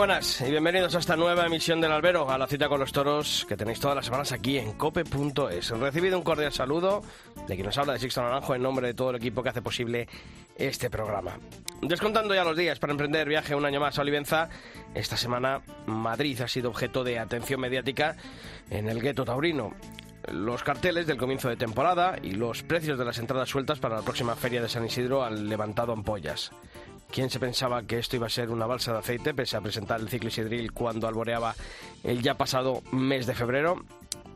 Buenas y bienvenidos a esta nueva emisión del Albero, a la cita con los toros que tenéis todas las semanas aquí en cope.es. Recibido un cordial saludo de quien nos habla de Sixto Naranjo en nombre de todo el equipo que hace posible este programa. Descontando ya los días para emprender viaje un año más a Olivenza, esta semana Madrid ha sido objeto de atención mediática en el gueto taurino los carteles del comienzo de temporada y los precios de las entradas sueltas para la próxima feria de San Isidro han levantado ampollas. ¿Quién se pensaba que esto iba a ser una balsa de aceite pese a presentar el ciclo Isidril cuando alboreaba el ya pasado mes de febrero?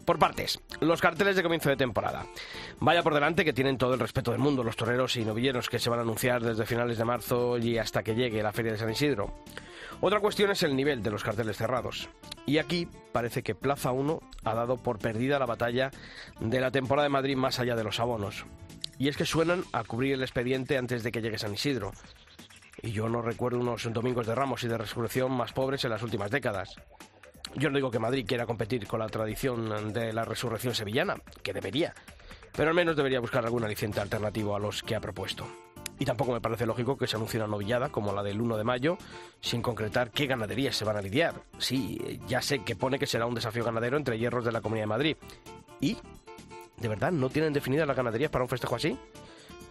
Por partes, los carteles de comienzo de temporada. Vaya por delante que tienen todo el respeto del mundo los toreros y novilleros que se van a anunciar desde finales de marzo y hasta que llegue la Feria de San Isidro. Otra cuestión es el nivel de los carteles cerrados. Y aquí parece que Plaza 1 ha dado por perdida la batalla de la temporada de Madrid más allá de los abonos. Y es que suenan a cubrir el expediente antes de que llegue San Isidro. Y yo no recuerdo unos domingos de Ramos y de Resurrección más pobres en las últimas décadas. Yo no digo que Madrid quiera competir con la tradición de la resurrección sevillana, que debería, pero al menos debería buscar algún aliciente alternativo a los que ha propuesto. Y tampoco me parece lógico que se anuncie una novillada como la del 1 de mayo sin concretar qué ganaderías se van a lidiar. Sí, ya sé que pone que será un desafío ganadero entre hierros de la Comunidad de Madrid. ¿Y? ¿De verdad no tienen definidas las ganaderías para un festejo así?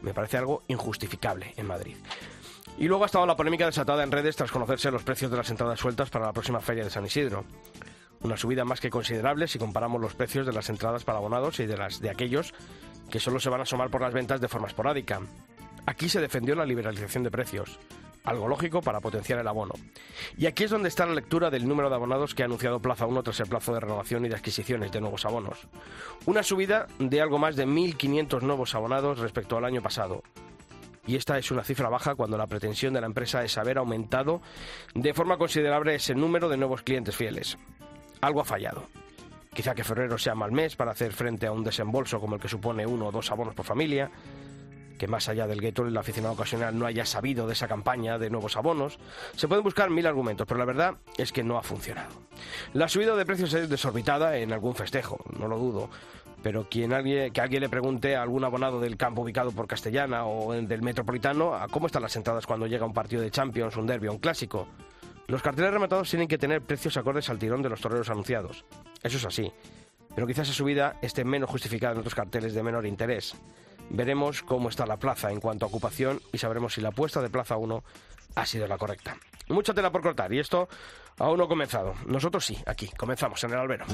Me parece algo injustificable en Madrid. Y luego ha estado la polémica desatada en redes tras conocerse los precios de las entradas sueltas para la próxima feria de San Isidro. Una subida más que considerable si comparamos los precios de las entradas para abonados y de las de aquellos que solo se van a asomar por las ventas de forma esporádica. Aquí se defendió la liberalización de precios, algo lógico para potenciar el abono. Y aquí es donde está la lectura del número de abonados que ha anunciado Plaza 1 tras el plazo de renovación y de adquisiciones de nuevos abonos. Una subida de algo más de 1.500 nuevos abonados respecto al año pasado. Y esta es una cifra baja cuando la pretensión de la empresa es haber aumentado de forma considerable ese número de nuevos clientes fieles. Algo ha fallado. Quizá que febrero sea mal mes para hacer frente a un desembolso como el que supone uno o dos abonos por familia que más allá del gueto el aficionado ocasional no haya sabido de esa campaña de nuevos abonos. Se pueden buscar mil argumentos, pero la verdad es que no ha funcionado. La subida de precios es desorbitada en algún festejo, no lo dudo. Pero quien alguien, que alguien le pregunte a algún abonado del campo ubicado por Castellana o del Metropolitano a cómo están las entradas cuando llega un partido de Champions, un derby o un clásico. Los carteles rematados tienen que tener precios acordes al tirón de los toreros anunciados. Eso es así. Pero quizás esa subida esté menos justificada en otros carteles de menor interés. Veremos cómo está la plaza en cuanto a ocupación y sabremos si la apuesta de Plaza 1 ha sido la correcta. Mucha tela por cortar y esto aún no ha comenzado. Nosotros sí, aquí, comenzamos en el albero.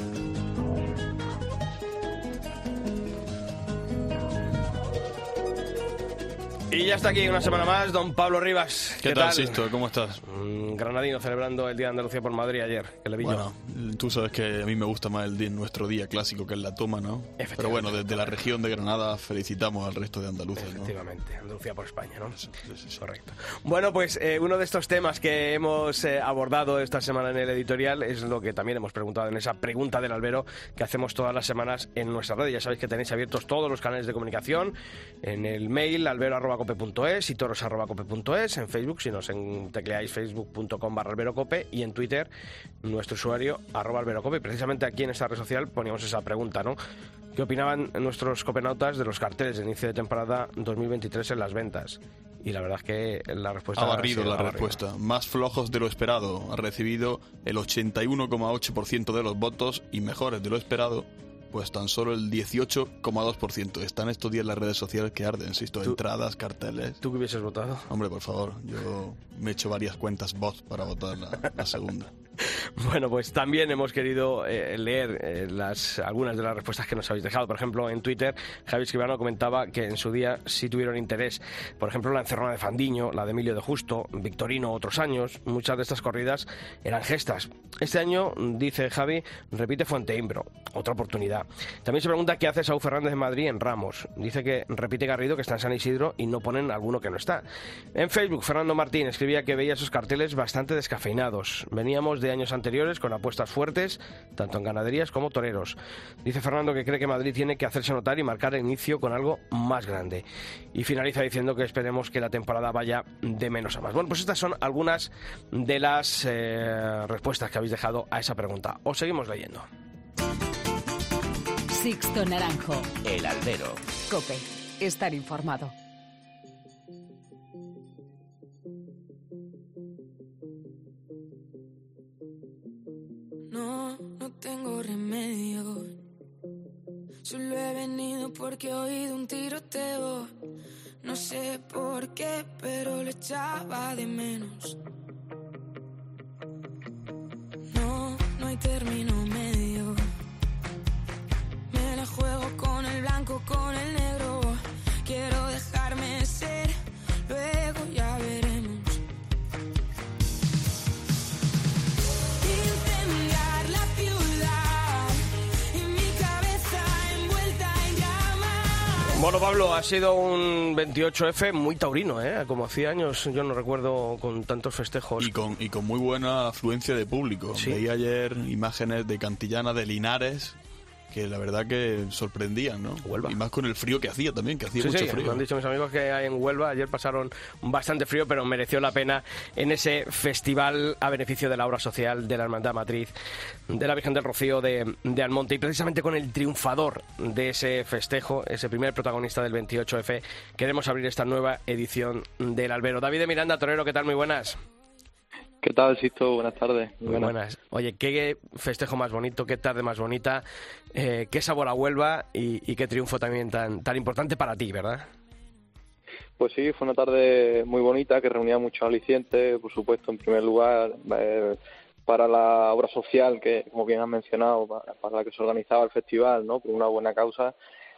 Y ya está aquí una semana más, don Pablo Rivas. ¿Qué, tal, Sisto? ¿Cómo estás? Un granadino celebrando el Día de Andalucía por Madrid ayer, que le vi Bueno, tú sabes que a mí me gusta más el día, nuestro día clásico, que es la toma, ¿no? Pero bueno, desde la región de Granada felicitamos al resto de Andalucía, ¿no? Efectivamente, Andalucía por España, ¿no? Sí, sí, sí. Correcto. Bueno, pues eh, uno de estos temas que hemos eh, abordado esta semana en el editorial es lo que también hemos preguntado en esa pregunta del albero que hacemos todas las semanas en nuestra red. Ya sabéis que tenéis abiertos todos los canales de comunicación en el mail albero.cope.es y toros.cope.es, en Facebook, si nos en, tecleáis facebook.com barra alberocope y en Twitter nuestro usuario arroba alberocope. Y precisamente aquí en esta red social poníamos esa pregunta, ¿no? ¿Qué opinaban nuestros copenautas de los carteles de inicio de temporada 2023 en las ventas? Y la verdad es que la respuesta ha barrido la respuesta. Más flojos de lo esperado. Ha recibido el 81,8% de los votos y mejores de lo esperado. Pues tan solo el 18,2%. Están estos días las redes sociales que arden, insisto, entradas, carteles. ¿Tú qué hubieses votado? Hombre, por favor, yo me he hecho varias cuentas bot para votar la, la segunda. Bueno, pues también hemos querido eh, leer eh, las, algunas de las respuestas que nos habéis dejado. Por ejemplo, en Twitter, Javi Escribano comentaba que en su día sí tuvieron interés. Por ejemplo, la encerrona de Fandiño, la de Emilio de Justo, Victorino otros años. Muchas de estas corridas eran gestas. Este año, dice Javi, repite Fuenteimbro. Otra oportunidad. También se pregunta qué hace Saúl Fernández de Madrid en Ramos. Dice que repite Garrido que está en San Isidro y no ponen alguno que no está. En Facebook, Fernando Martín escribía que veía esos carteles bastante descafeinados. Veníamos de años anteriores con apuestas fuertes, tanto en ganaderías como toreros. Dice Fernando que cree que Madrid tiene que hacerse notar y marcar el inicio con algo más grande. Y finaliza diciendo que esperemos que la temporada vaya de menos a más. Bueno, pues estas son algunas de las eh, respuestas que habéis dejado a esa pregunta. Os seguimos leyendo. Sixto Naranjo. El Albero. Cope. Estar informado. No, no tengo remedio. Solo he venido porque he oído un tiroteo. No sé por qué, pero lo echaba de menos. No, no hay término medio. Blanco, con el negro. Quiero dejarme ser, luego ya veremos. Incendiar la ciudad y mi cabeza envuelta en llamas. Bueno, Pablo, ha sido un 28F muy taurino, ¿eh? Como hacía años, yo no recuerdo con tantos festejos. Y con, y con muy buena afluencia de público. Sí. Veía ayer imágenes de Cantillana, de Linares, que la verdad que sorprendían, ¿no? Huelva. Y más con el frío que hacía también, que hacía Sí, mucho sí, frío. me han dicho mis amigos que en Huelva ayer pasaron bastante frío, pero mereció la pena en ese festival a beneficio de la obra social de la Hermandad Matriz de la Virgen del Rocío de, de Almonte. Y precisamente con el triunfador de ese festejo, ese primer protagonista del 28F, queremos abrir esta nueva edición del Albero. David de Miranda, Torero, ¿qué tal? Muy buenas. ¿Qué tal, Sisto? Buenas tardes. Muy buenas. Oye, qué festejo más bonito, qué tarde más bonita, eh, qué sabor a Huelva y, y qué triunfo también tan, tan importante para ti, ¿verdad? Pues sí, fue una tarde muy bonita que reunía muchos alicientes, por supuesto, en primer lugar, eh, para la obra social que, como bien has mencionado, para, para la que se organizaba el festival, ¿no? Por una buena causa,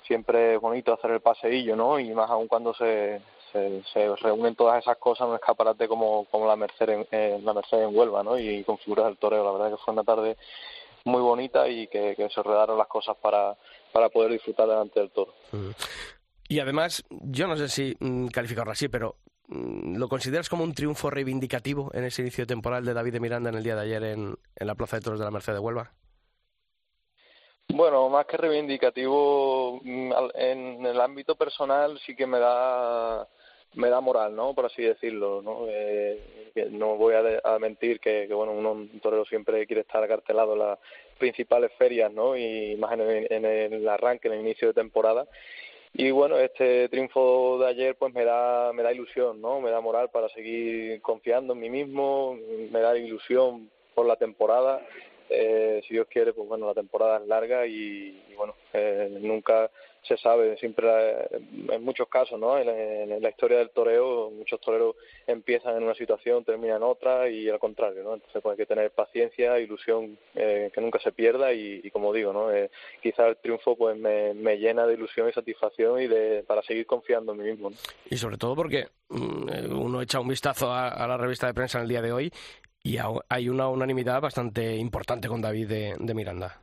siempre es bonito hacer el paseillo, ¿no? Y más aún cuando se, se, se reúnen todas esas cosas en un escaparate como, como la Merced en, eh, la Merced en Huelva, ¿no? Y con figuras del toreo, la verdad que fue una tarde muy bonita y que, que se rodaron las cosas para, para poder disfrutar delante del toro. Y además, yo no sé si mm, calificarlo así, pero mm, ¿lo consideras como un triunfo reivindicativo en ese inicio temporal de David de Miranda en el día de ayer en, en la Plaza de Toros de la Merced de Huelva? Bueno, más que reivindicativo, mm, en el ámbito personal sí que me da me da moral, ¿no? Por así decirlo, ¿no? Eh, no voy a, de- a mentir que, que, bueno, un torero siempre quiere estar acartelado en las principales ferias, ¿no? Y más en el, en el arranque, en el inicio de temporada. Y bueno, este triunfo de ayer pues me da me da ilusión, ¿no? Me da moral para seguir confiando en mí mismo, me da ilusión por la temporada. Eh, si Dios quiere, pues bueno, la temporada es larga y, bueno, eh, nunca se sabe, siempre en muchos casos, ¿no? En, la historia del toreo, muchos toreros empiezan en una situación, terminan en otra y al contrario, ¿no? Entonces pues hay que tener paciencia, ilusión eh, que nunca se pierda y, y como digo, ¿no? Eh, quizás el triunfo pues me, me llena de ilusión y satisfacción y de para seguir confiando en mí mismo, ¿no? Y sobre todo porque mm, eh, uno echa un vistazo a, a la revista de prensa en el día de hoy y hay una unanimidad bastante importante con David de, de Miranda.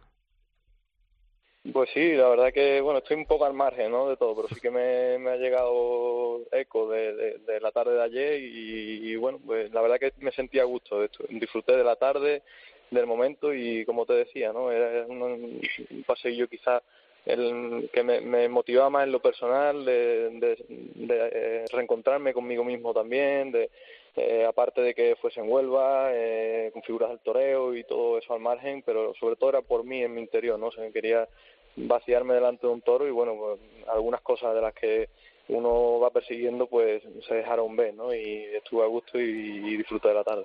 Pues sí, la verdad que, bueno, estoy un poco al margen, ¿no? De todo, pero sí que me, me ha llegado eco de, de, de la tarde de ayer y, y, bueno, pues la verdad que me sentía a gusto. Esto- Disfruté de la tarde, del momento y como te decía, ¿no? Era un, un paseillo quizás el que me, me motivaba más en lo personal, de, de, de, eh, reencontrarme conmigo mismo también, de eh, aparte de que fuese en Huelva, eh, con figuras del toreo y todo eso al margen, pero sobre todo era por mí en mi interior, ¿no? O sea, quería vaciarme delante de un toro y bueno, pues, algunas cosas de las que uno va persiguiendo pues se dejaron ver, ¿no? Y estuve a gusto y, y disfruté de la tarde.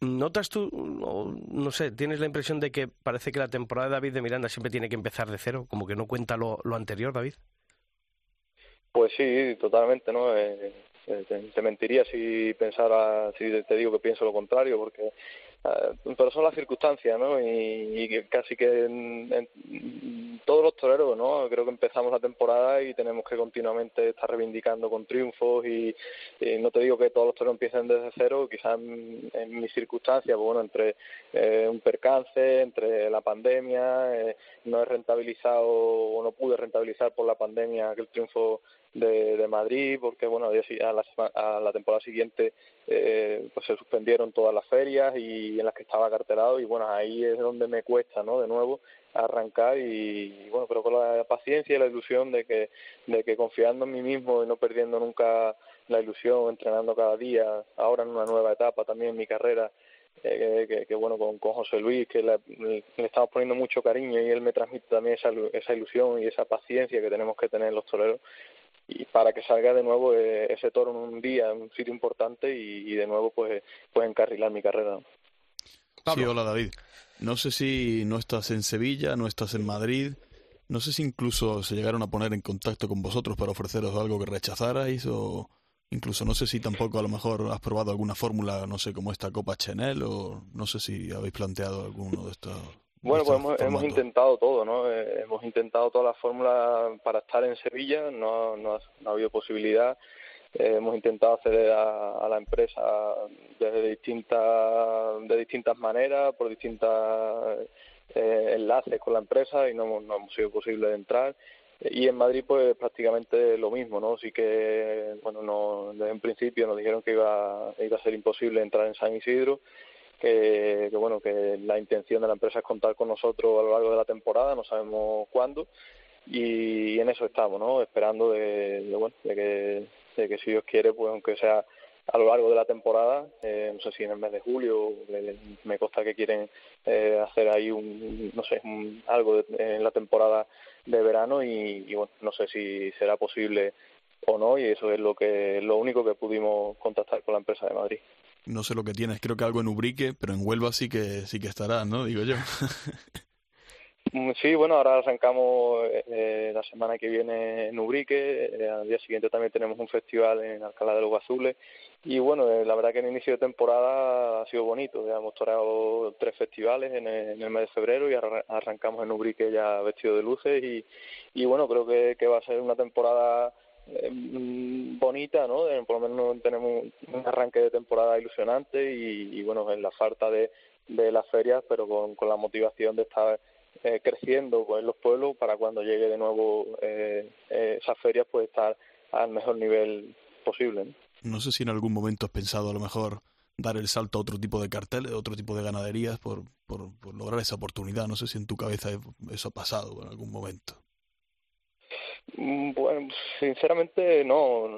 ¿Notas tú, o no sé, tienes la impresión de que parece que la temporada de David de Miranda siempre tiene que empezar de cero, como que no cuenta lo, lo anterior, David? Pues sí, totalmente, ¿no? Eh, te, te mentiría si pensara, si te digo que pienso lo contrario, porque eh, pero son las circunstancias, ¿no? Y, y casi que en- todos los toreros, ¿no? Creo que empezamos la temporada y tenemos que continuamente estar reivindicando con triunfos y, no te digo que todos los toreros empiecen desde cero, quizás en, mis circunstancias, pues bueno, entre eh, un percance, entre la pandemia, eh, no he rentabilizado o no pude rentabilizar por la pandemia aquel triunfo de, de Madrid, porque bueno, a la, temporada siguiente eh, pues se suspendieron todas las ferias y en las que estaba cartelado y bueno, ahí es donde me cuesta, ¿no? De nuevo arrancar y, bueno, pero con la paciencia y la ilusión de que, de que confiando en mí mismo y no perdiendo nunca la ilusión, entrenando cada día, ahora en una nueva etapa también en mi carrera, eh, que, bueno, con, con José Luis, que le, estamos poniendo mucho cariño y él me transmite también esa, esa ilusión y esa paciencia que tenemos que tener los toreros y para que salga de nuevo eh, ese toro en un día, en un sitio importante y, de nuevo pues, pues encarrilar mi carrera. Sí, hola David. No sé si no estás en Sevilla, no estás en Madrid. No sé si incluso se llegaron a poner en contacto con vosotros para ofreceros algo que rechazarais o incluso no sé si tampoco a lo mejor has probado alguna fórmula, no sé, como esta Copa Chanel o no sé si habéis planteado alguno de estos bueno, pues hemos, intentado todo, ¿no? Eh, hemos intentado todas las fórmulas para estar en Sevilla, no, no, ha, habido posibilidad. Eh, hemos intentado acceder a, la empresa desde distintas, de distintas maneras, por distintas eh, enlaces con la empresa y no, no hemos sido posible de entrar. Y en Madrid, pues prácticamente lo mismo, ¿no? Sí que, bueno, no, desde un principio nos dijeron que iba, iba a ser imposible entrar en San Isidro que, bueno que la intención de la empresa es contar con nosotros a lo largo de la temporada, no sabemos cuándo y en eso estamos, ¿no? Esperando de, bueno de que, de que si Dios quiere, pues aunque sea a lo largo de la temporada, eh, no sé si en el mes de julio, me consta que quieren eh, hacer ahí un, no sé, algo en la temporada de verano y, y, bueno, no sé si será posible o no y eso es lo que lo único que pudimos contactar con la empresa de Madrid no sé lo que tienes, creo que algo en Ubrique, pero en Huelva sí que sí que estará, ¿no? Digo yo. Mm, sí, bueno, ahora arrancamos eh, la semana que viene en Ubrique, eh, al día siguiente también tenemos un festival en Alcalá de los Azules y bueno, eh, la verdad que el inicio de temporada ha sido bonito, ya hemos toreado tres festivales en el, mes de febrero y arrancamos en Ubrique ya vestido de luces y, y bueno, creo que va a ser una temporada eh, bonita, ¿no? Por lo menos tenemos un arranque de temporada ilusionante y, bueno, en la falta de, las ferias, pero con, la motivación de estar eh, creciendo pues, en los pueblos para cuando llegue de nuevo eh, eh, esas ferias, pues estar al mejor nivel posible. ¿no? sé si en algún momento has pensado a lo mejor dar el salto a otro tipo de carteles, otro tipo de ganaderías por, por lograr esa oportunidad. No sé si en tu cabeza eso ha pasado en algún momento. Mm, bueno, sinceramente no,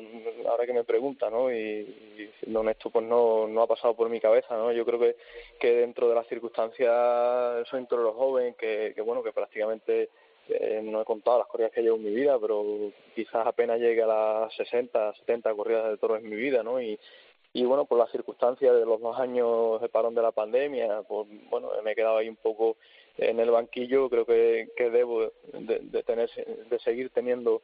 ahora que me pregunta, ¿no? Y, siendo honesto, pues no, no ha pasado por mi cabeza, ¿no? Yo creo que, que dentro de las circunstancias soy un torero joven, que, que bueno, que prácticamente eh, no he contado las corridas que llevo en mi vida, pero quizás apenas llegue a las 60, 70 corridas de toros en mi vida, ¿no? Y, y bueno, por las circunstancias de los dos años de parón de la pandemia, pues bueno, me he quedado ahí un poco en el banquillo, creo que, debo de, tener, de seguir teniendo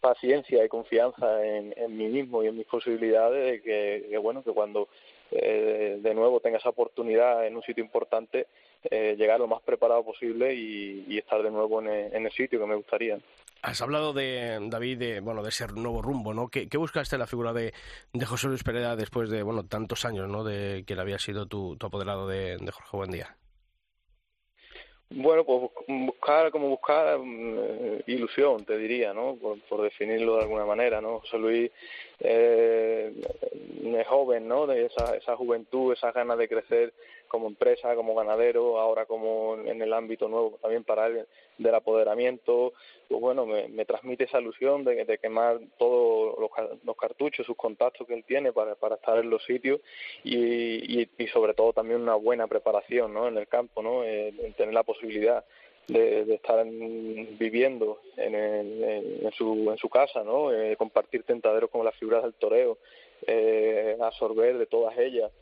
paciencia y confianza en, en mí mismo y en mis posibilidades de que, bueno, que cuando eh, de nuevo tenga esa oportunidad en un sitio importante, eh, llegar lo más preparado posible y, estar de nuevo en el, en el sitio que me gustaría. Has hablado de David de bueno de ese nuevo rumbo, ¿no? ¿Qué, buscaste la figura de, de, José Luis Pereda después de bueno tantos años, ¿no? De que él había sido tu, tu apoderado de, de Jorge Buendía. Bueno, pues buscar, como buscar mm, ilusión, te diría, ¿no? Por, por, definirlo de alguna manera, ¿no? José Luis eh, es joven, ¿no? De esa, esa juventud, esas ganas de crecer como empresa, como ganadero, ahora como en el ámbito nuevo también para él del apoderamiento, pues bueno, me, me transmite esa ilusión de, quemar todos los, cartuchos, sus contactos que él tiene para, para estar en los sitios y, y, sobre todo también una buena preparación ¿no? en el campo, ¿no? Eh, tener la posibilidad de, estar viviendo en, el, en, su, en su casa, ¿no? Eh, compartir tentaderos como las figuras del toreo, eh, absorber de todas ellas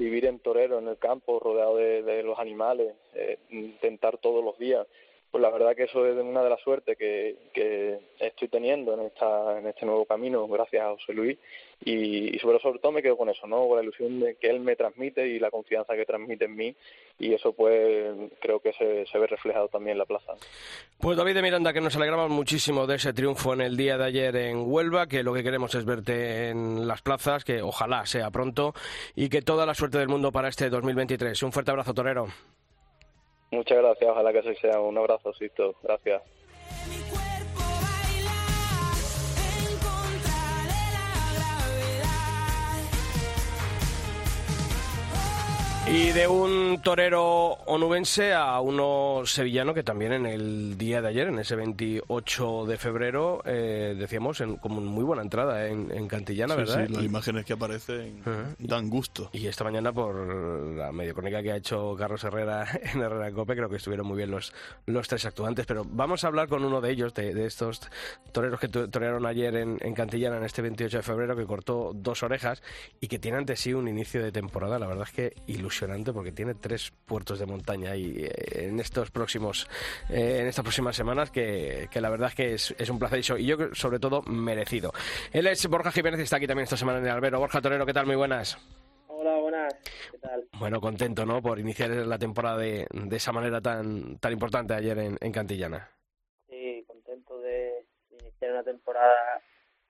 vivir en torero, en el campo, rodeado de, de los animales, eh, intentar todos los días pues la verdad que eso es una de las suertes que, que estoy teniendo en esta en este nuevo camino gracias a José Luis. Y, sobre todo me quedo con eso no con la ilusión de que él me transmite y la confianza que transmite en mí. Y eso pues creo que se, se ve reflejado también en la plaza. Pues David de Miranda que nos alegramos muchísimo de ese triunfo en el día de ayer en Huelva que lo que queremos es verte en las plazas que ojalá sea pronto y que toda la suerte del mundo para este 2023 un fuerte abrazo torero Muchas gracias, ojalá que así sea. Un abrazo, Sisto. Gracias. Y de un torero onubense a uno sevillano que también en el día de ayer, en ese 28 de febrero, eh, decíamos, en, como muy buena entrada en, en Cantillana, Sí, ¿verdad? sí, las Y- imágenes que aparecen Ajá. dan gusto. Y esta mañana, por la mediocrónica que ha hecho Carlos Herrera en Herrera Cope, creo que estuvieron muy bien los, los tres actuantes. Pero vamos a hablar con uno de ellos, de, de estos toreros que to- torearon ayer en, en Cantillana, en este 28 de febrero, que cortó dos orejas y que tiene ante sí un inicio de temporada, la verdad es que ilusionante, porque tiene tres puertos de montaña y eh, en estos próximos, eh, en estas próximas semanas, que, que la verdad es que es, es un placer y yo sobre todo merecido. Él es Borja Jiménez y está aquí también esta semana en el Albero. Borja Torero, ¿qué tal? Muy buenas. Hola, buenas. ¿Qué tal? Bueno, contento, ¿no? Por iniciar la temporada de, de esa manera tan, tan importante ayer en, en Cantillana. Sí, contento de iniciar una temporada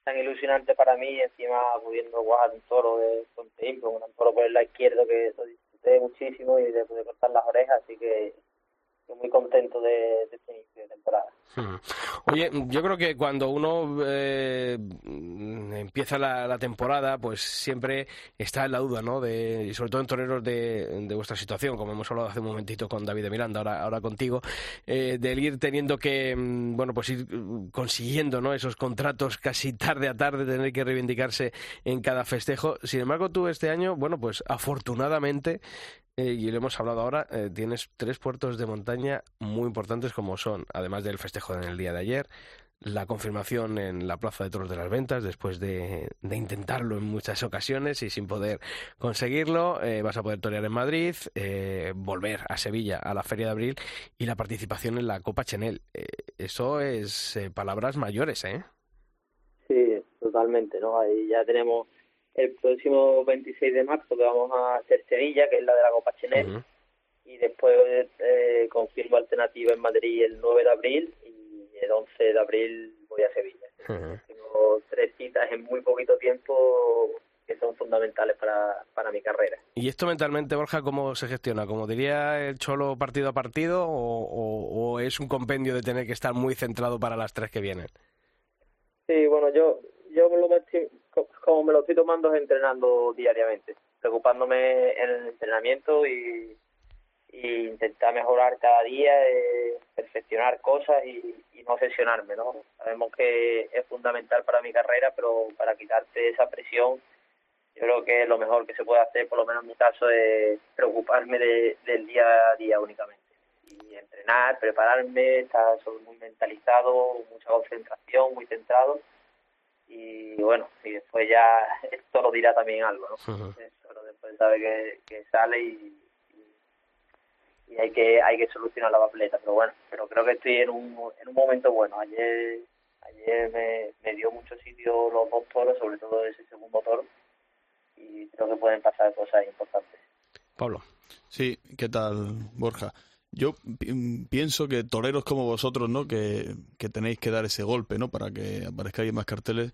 tan ilusionante para mí encima pudiendo guardar un toro de Impro, un toro por el lado izquierdo que disfruté muchísimo y de poder cortar las orejas, así que muy contento de, de este inicio de temporada. Hmm. Oye, yo creo que cuando uno eh, empieza la, temporada, pues siempre está en la duda, ¿no? De, y sobre todo en toreros de, vuestra situación, como hemos hablado hace un momentito con David de Miranda, ahora, ahora contigo, eh, del ir teniendo que, mm, bueno, pues ir consiguiendo, ¿no? Esos contratos casi tarde a tarde, tener que reivindicarse en cada festejo. Sin embargo, tú este año, bueno, pues afortunadamente eh, y lo hemos hablado ahora, eh, tienes tres puertos de montaña muy importantes como son, además del festejo en el día de ayer, la confirmación en la Plaza de Toros de las Ventas después de, de intentarlo en muchas ocasiones y sin poder conseguirlo. eh, vas a poder torear en Madrid, eh, volver a Sevilla a la Feria de Abril y la participación en la Copa Chenel. Eh, eso es palabras mayores, ¿eh? Sí, totalmente, ¿no? Ahí ya tenemos el próximo 26 de marzo que vamos a hacer Sevilla, que es la de la Copa Chenel, Ujú. y después eh, confirmo alternativa en Madrid el 9 de abril y el 11 de abril voy a Sevilla. Tengo tres citas en muy poquito tiempo que son fundamentales para, para mi carrera. ¿Y esto mentalmente, Borja, cómo se gestiona? ¿Como diría el Cholo partido a partido o, o- o es un compendio de tener que estar muy centrado para las tres que vienen? Sí, bueno, yo yo lo como me lo estoy tomando es entrenando diariamente, preocupándome en el entrenamiento y, intentar mejorar cada día, eh, perfeccionar cosas y, no obsesionarme, ¿no? Sabemos que es fundamental para mi carrera, pero para quitarte esa presión, yo creo que lo mejor que se puede hacer, por lo menos en mi caso, es preocuparme de- del día a día únicamente. Y entrenar, prepararme, estar muy mentalizado, mucha concentración, muy centrado y bueno, y después ya esto lo dirá también algo, ¿no? Pero después sabe que, que sale y, y, y hay que hay que solucionar la papeleta, pero bueno, pero creo que estoy en un, en un momento bueno. Ayer ayer me, me dio mucho sitio los dos toros, sobre todo ese segundo toro, y creo que pueden pasar cosas importantes. Pablo. Sí, ¿qué tal, Borja? Yo pi- pienso que toreros como vosotros, ¿no? Que, que tenéis que dar ese golpe, ¿no? Para que aparezcáis más carteles.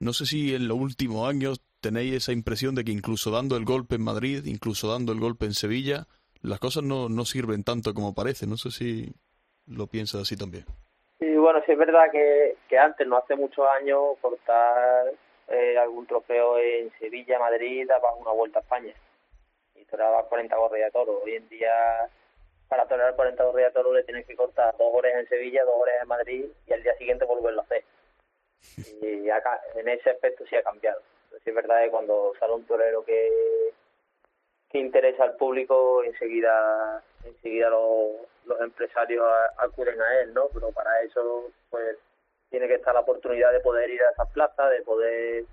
No sé si en los últimos años tenéis esa impresión de que incluso dando el golpe en Madrid, incluso dando el golpe en Sevilla, las cosas no, no sirven tanto como parece. No sé si lo piensas así también. Y bueno, sí es verdad que, que antes, no hace muchos años, cortar eh, algún trofeo en Sevilla, Madrid, daba una vuelta a España. Y toreaba 40 corridas de toro. Hoy en día, para torear 40 corridas de toro, le tienes que cortar dos horas en Sevilla, dos horas en Madrid y al día siguiente volverlo a hacer. Y acá, en ese aspecto sí ha cambiado. Es verdad que cuando sale un torero que, que interesa al público, enseguida enseguida los, los empresarios acuden a él, ¿no? Pero para eso, pues, tiene que estar la oportunidad de poder ir a esas plazas, de poder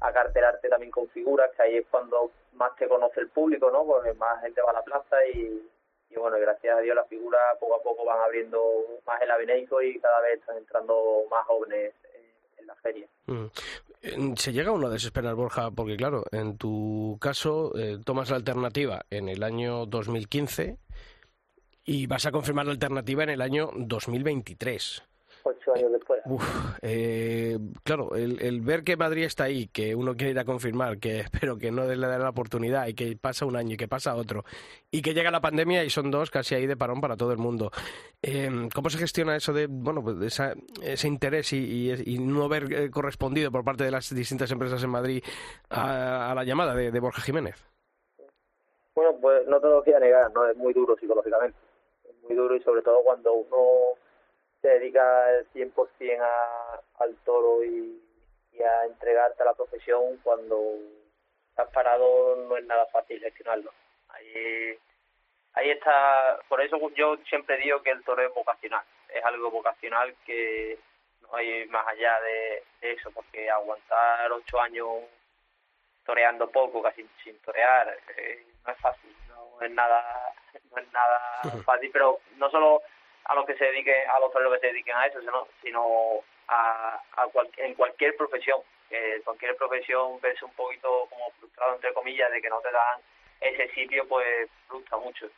acartelarte también con figuras, que ahí es cuando más te conoce el público, ¿no? Porque más gente va a la plaza y, y bueno, gracias a Dios las figuras poco a poco van abriendo más el aveneico y cada vez están entrando más jóvenes en la feria. Mm. Se llega uno a desesperar, Borja, porque claro, en tu caso eh, tomas la alternativa en el año 2015 y vas a confirmar la alternativa en el año 2023 ocho años después. Eh, claro, el, ver que Madrid está ahí, que uno quiere ir a confirmar, que espero que no le den la oportunidad y que pasa un año y que pasa otro, y que llega la pandemia y son dos casi ahí de parón para todo el mundo. Eh, ¿Cómo se gestiona eso de, bueno, pues ese interés y, no haber eh, correspondido por parte de las distintas empresas en Madrid a, la llamada de, de Borja Jiménez? Bueno, pues no te lo voy a negar, no es muy duro psicológicamente. Es muy duro y sobre todo cuando uno se dedica el 100% a, al toro y, a entregarte a la profesión cuando estás parado no es nada fácil gestionarlo. Ahí, ahí está, por eso yo siempre digo que el toro es vocacional, es algo vocacional que no hay más allá de, eso, porque aguantar ocho años toreando poco, casi sin torear, eh, no es fácil, no es nada, no es nada fácil, pero no solo a los que se dediquen, a los que se dediquen a eso, sino, sino a, a en cualquier profesión. Que cualquier profesión verse un poquito como frustrado, entre comillas, de que no te dan ese sitio, pues frustra mucho.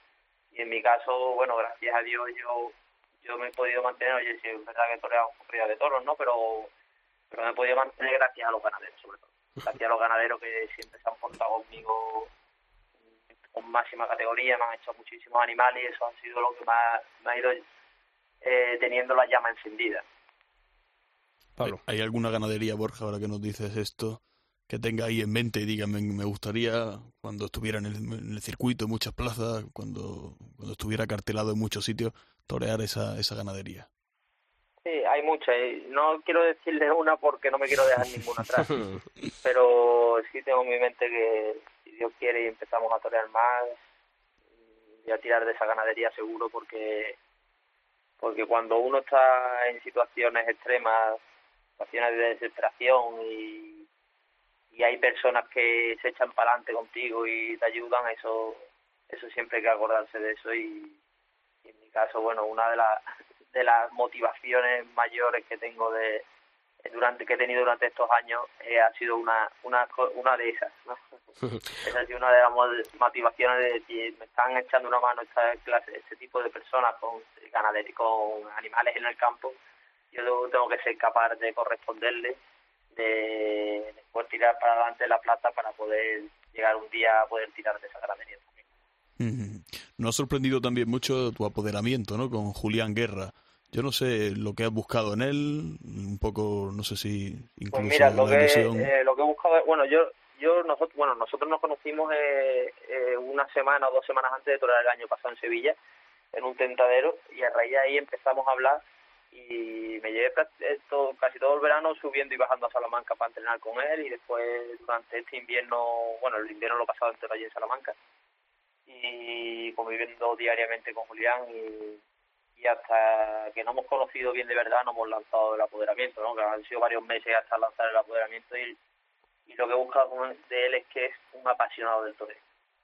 Y en mi caso, bueno, gracias a Dios yo yo me he podido mantener, oye, sí, es verdad que he toreado de toros, ¿no? Pero, pero me he podido mantener gracias a los ganaderos, sobre todo. Gracias a los ganaderos que siempre se han portado conmigo con máxima categoría, me han hecho muchísimos animales y eso ha sido lo que más me ha ido eh, teniendo la llama encendida. Pablo. ¿Hay alguna ganadería, Borja, ahora que nos dices esto, que tenga ahí en mente y diga, me, gustaría cuando estuviera en el, circuito, en muchas plazas, cuando, cuando estuviera cartelado en muchos sitios, torear esa, esa ganadería? Sí, hay muchas. No quiero decirle una porque no me quiero dejar ninguna atrás, pero sí tengo en mi mente que si Dios quiere y empezamos a torear más, voy a tirar de esa ganadería seguro porque porque cuando uno está en situaciones extremas, situaciones de desesperación y, y hay personas que se echan para adelante contigo y te ayudan, eso eso siempre hay que acordarse de eso y, en mi caso, bueno, una de las de las motivaciones mayores que tengo de durante que he tenido durante estos años eh, ha sido una una una de esas ¿no? esa ha sido una de las motivaciones de decir me están echando una mano esta clase este tipo de personas con ganadería con animales en el campo yo tengo que ser capaz de corresponderle de poder tirar para adelante la plata para poder llegar un día a poder tirar de esa ganadería también. Nos ha sorprendido también mucho tu apoderamiento, ¿no? Con Julián Guerra. Yo no sé lo que has buscado en él, un poco, no sé si incluso pues mira, lo que, eh, lo que he buscado, bueno, yo, yo nosotros, bueno, nosotros nos conocimos eh, eh, una semana o dos semanas antes de torear el año pasado en Sevilla, en un tentadero, y a raíz de ahí empezamos a hablar y me llevé todo, casi todo el verano subiendo y bajando a Salamanca para entrenar con él y después durante este invierno, bueno, el invierno lo he pasado entero allí en Salamanca. Y conviviendo diariamente con Julián y y hasta que no hemos conocido bien de verdad no hemos lanzado el apoderamiento, ¿no? que han sido varios meses hasta lanzar el apoderamiento y, y lo que he buscado de él es que es un apasionado del toreo,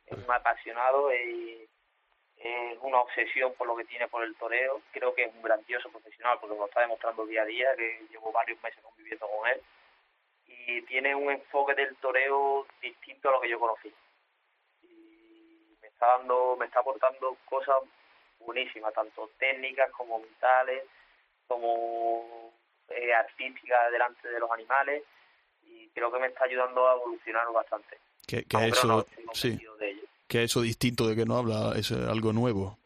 es un apasionado y es una obsesión por lo que tiene por el toreo, creo que es un grandioso profesional porque lo está demostrando día a día, que llevo varios meses conviviendo con él. Y tiene un enfoque del toreo distinto a lo que yo conocí. Y me está dando, me está aportando cosas buenísima, tanto técnicas como mentales, como eh, artísticas delante de los animales y creo que me está ayudando a evolucionar bastante. Que, eso, sí, que eso distinto de que no habla es algo nuevo.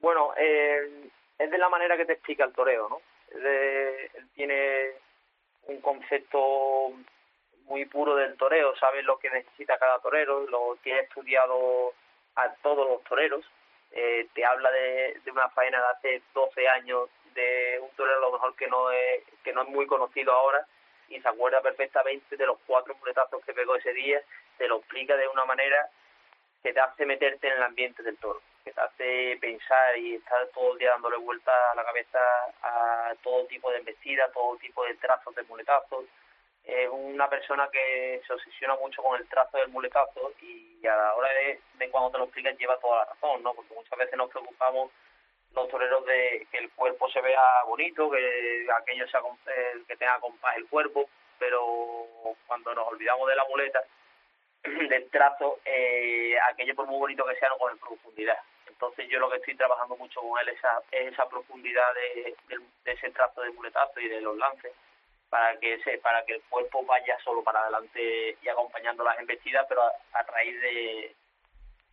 Bueno, eh, es de la manera que te explica el toreo, ¿no? él tiene un concepto muy puro del toreo, sabe lo que necesita cada torero, lo tiene estudiado a todos los toreros eh, te habla de, una faena de hace 12 años de un torero a lo mejor que no es que no es muy conocido ahora y se acuerda perfectamente de los cuatro muletazos que pegó ese día, te lo explica de una manera que te hace meterte en el ambiente del toro, que te hace pensar y estar todo el día dándole vuelta a la cabeza a todo tipo de embestidas, todo tipo de trazos de muletazos, es una persona que se obsesiona mucho con el trazo del muletazo y a la hora de, de cuando te lo explicas lleva toda la razón, ¿no? Porque muchas veces nos preocupamos los toreros de que el cuerpo se vea bonito, que aquello sea eh, que tenga compás el cuerpo, pero cuando nos olvidamos de la muleta, del trazo, eh, aquello por muy bonito que sea no coge profundidad. Entonces yo lo que estoy trabajando mucho con él esa, es esa profundidad de, de ese trazo de muletazo y de los lances para que se, para que el cuerpo vaya solo para adelante y acompañando las embestidas, pero a, raíz de,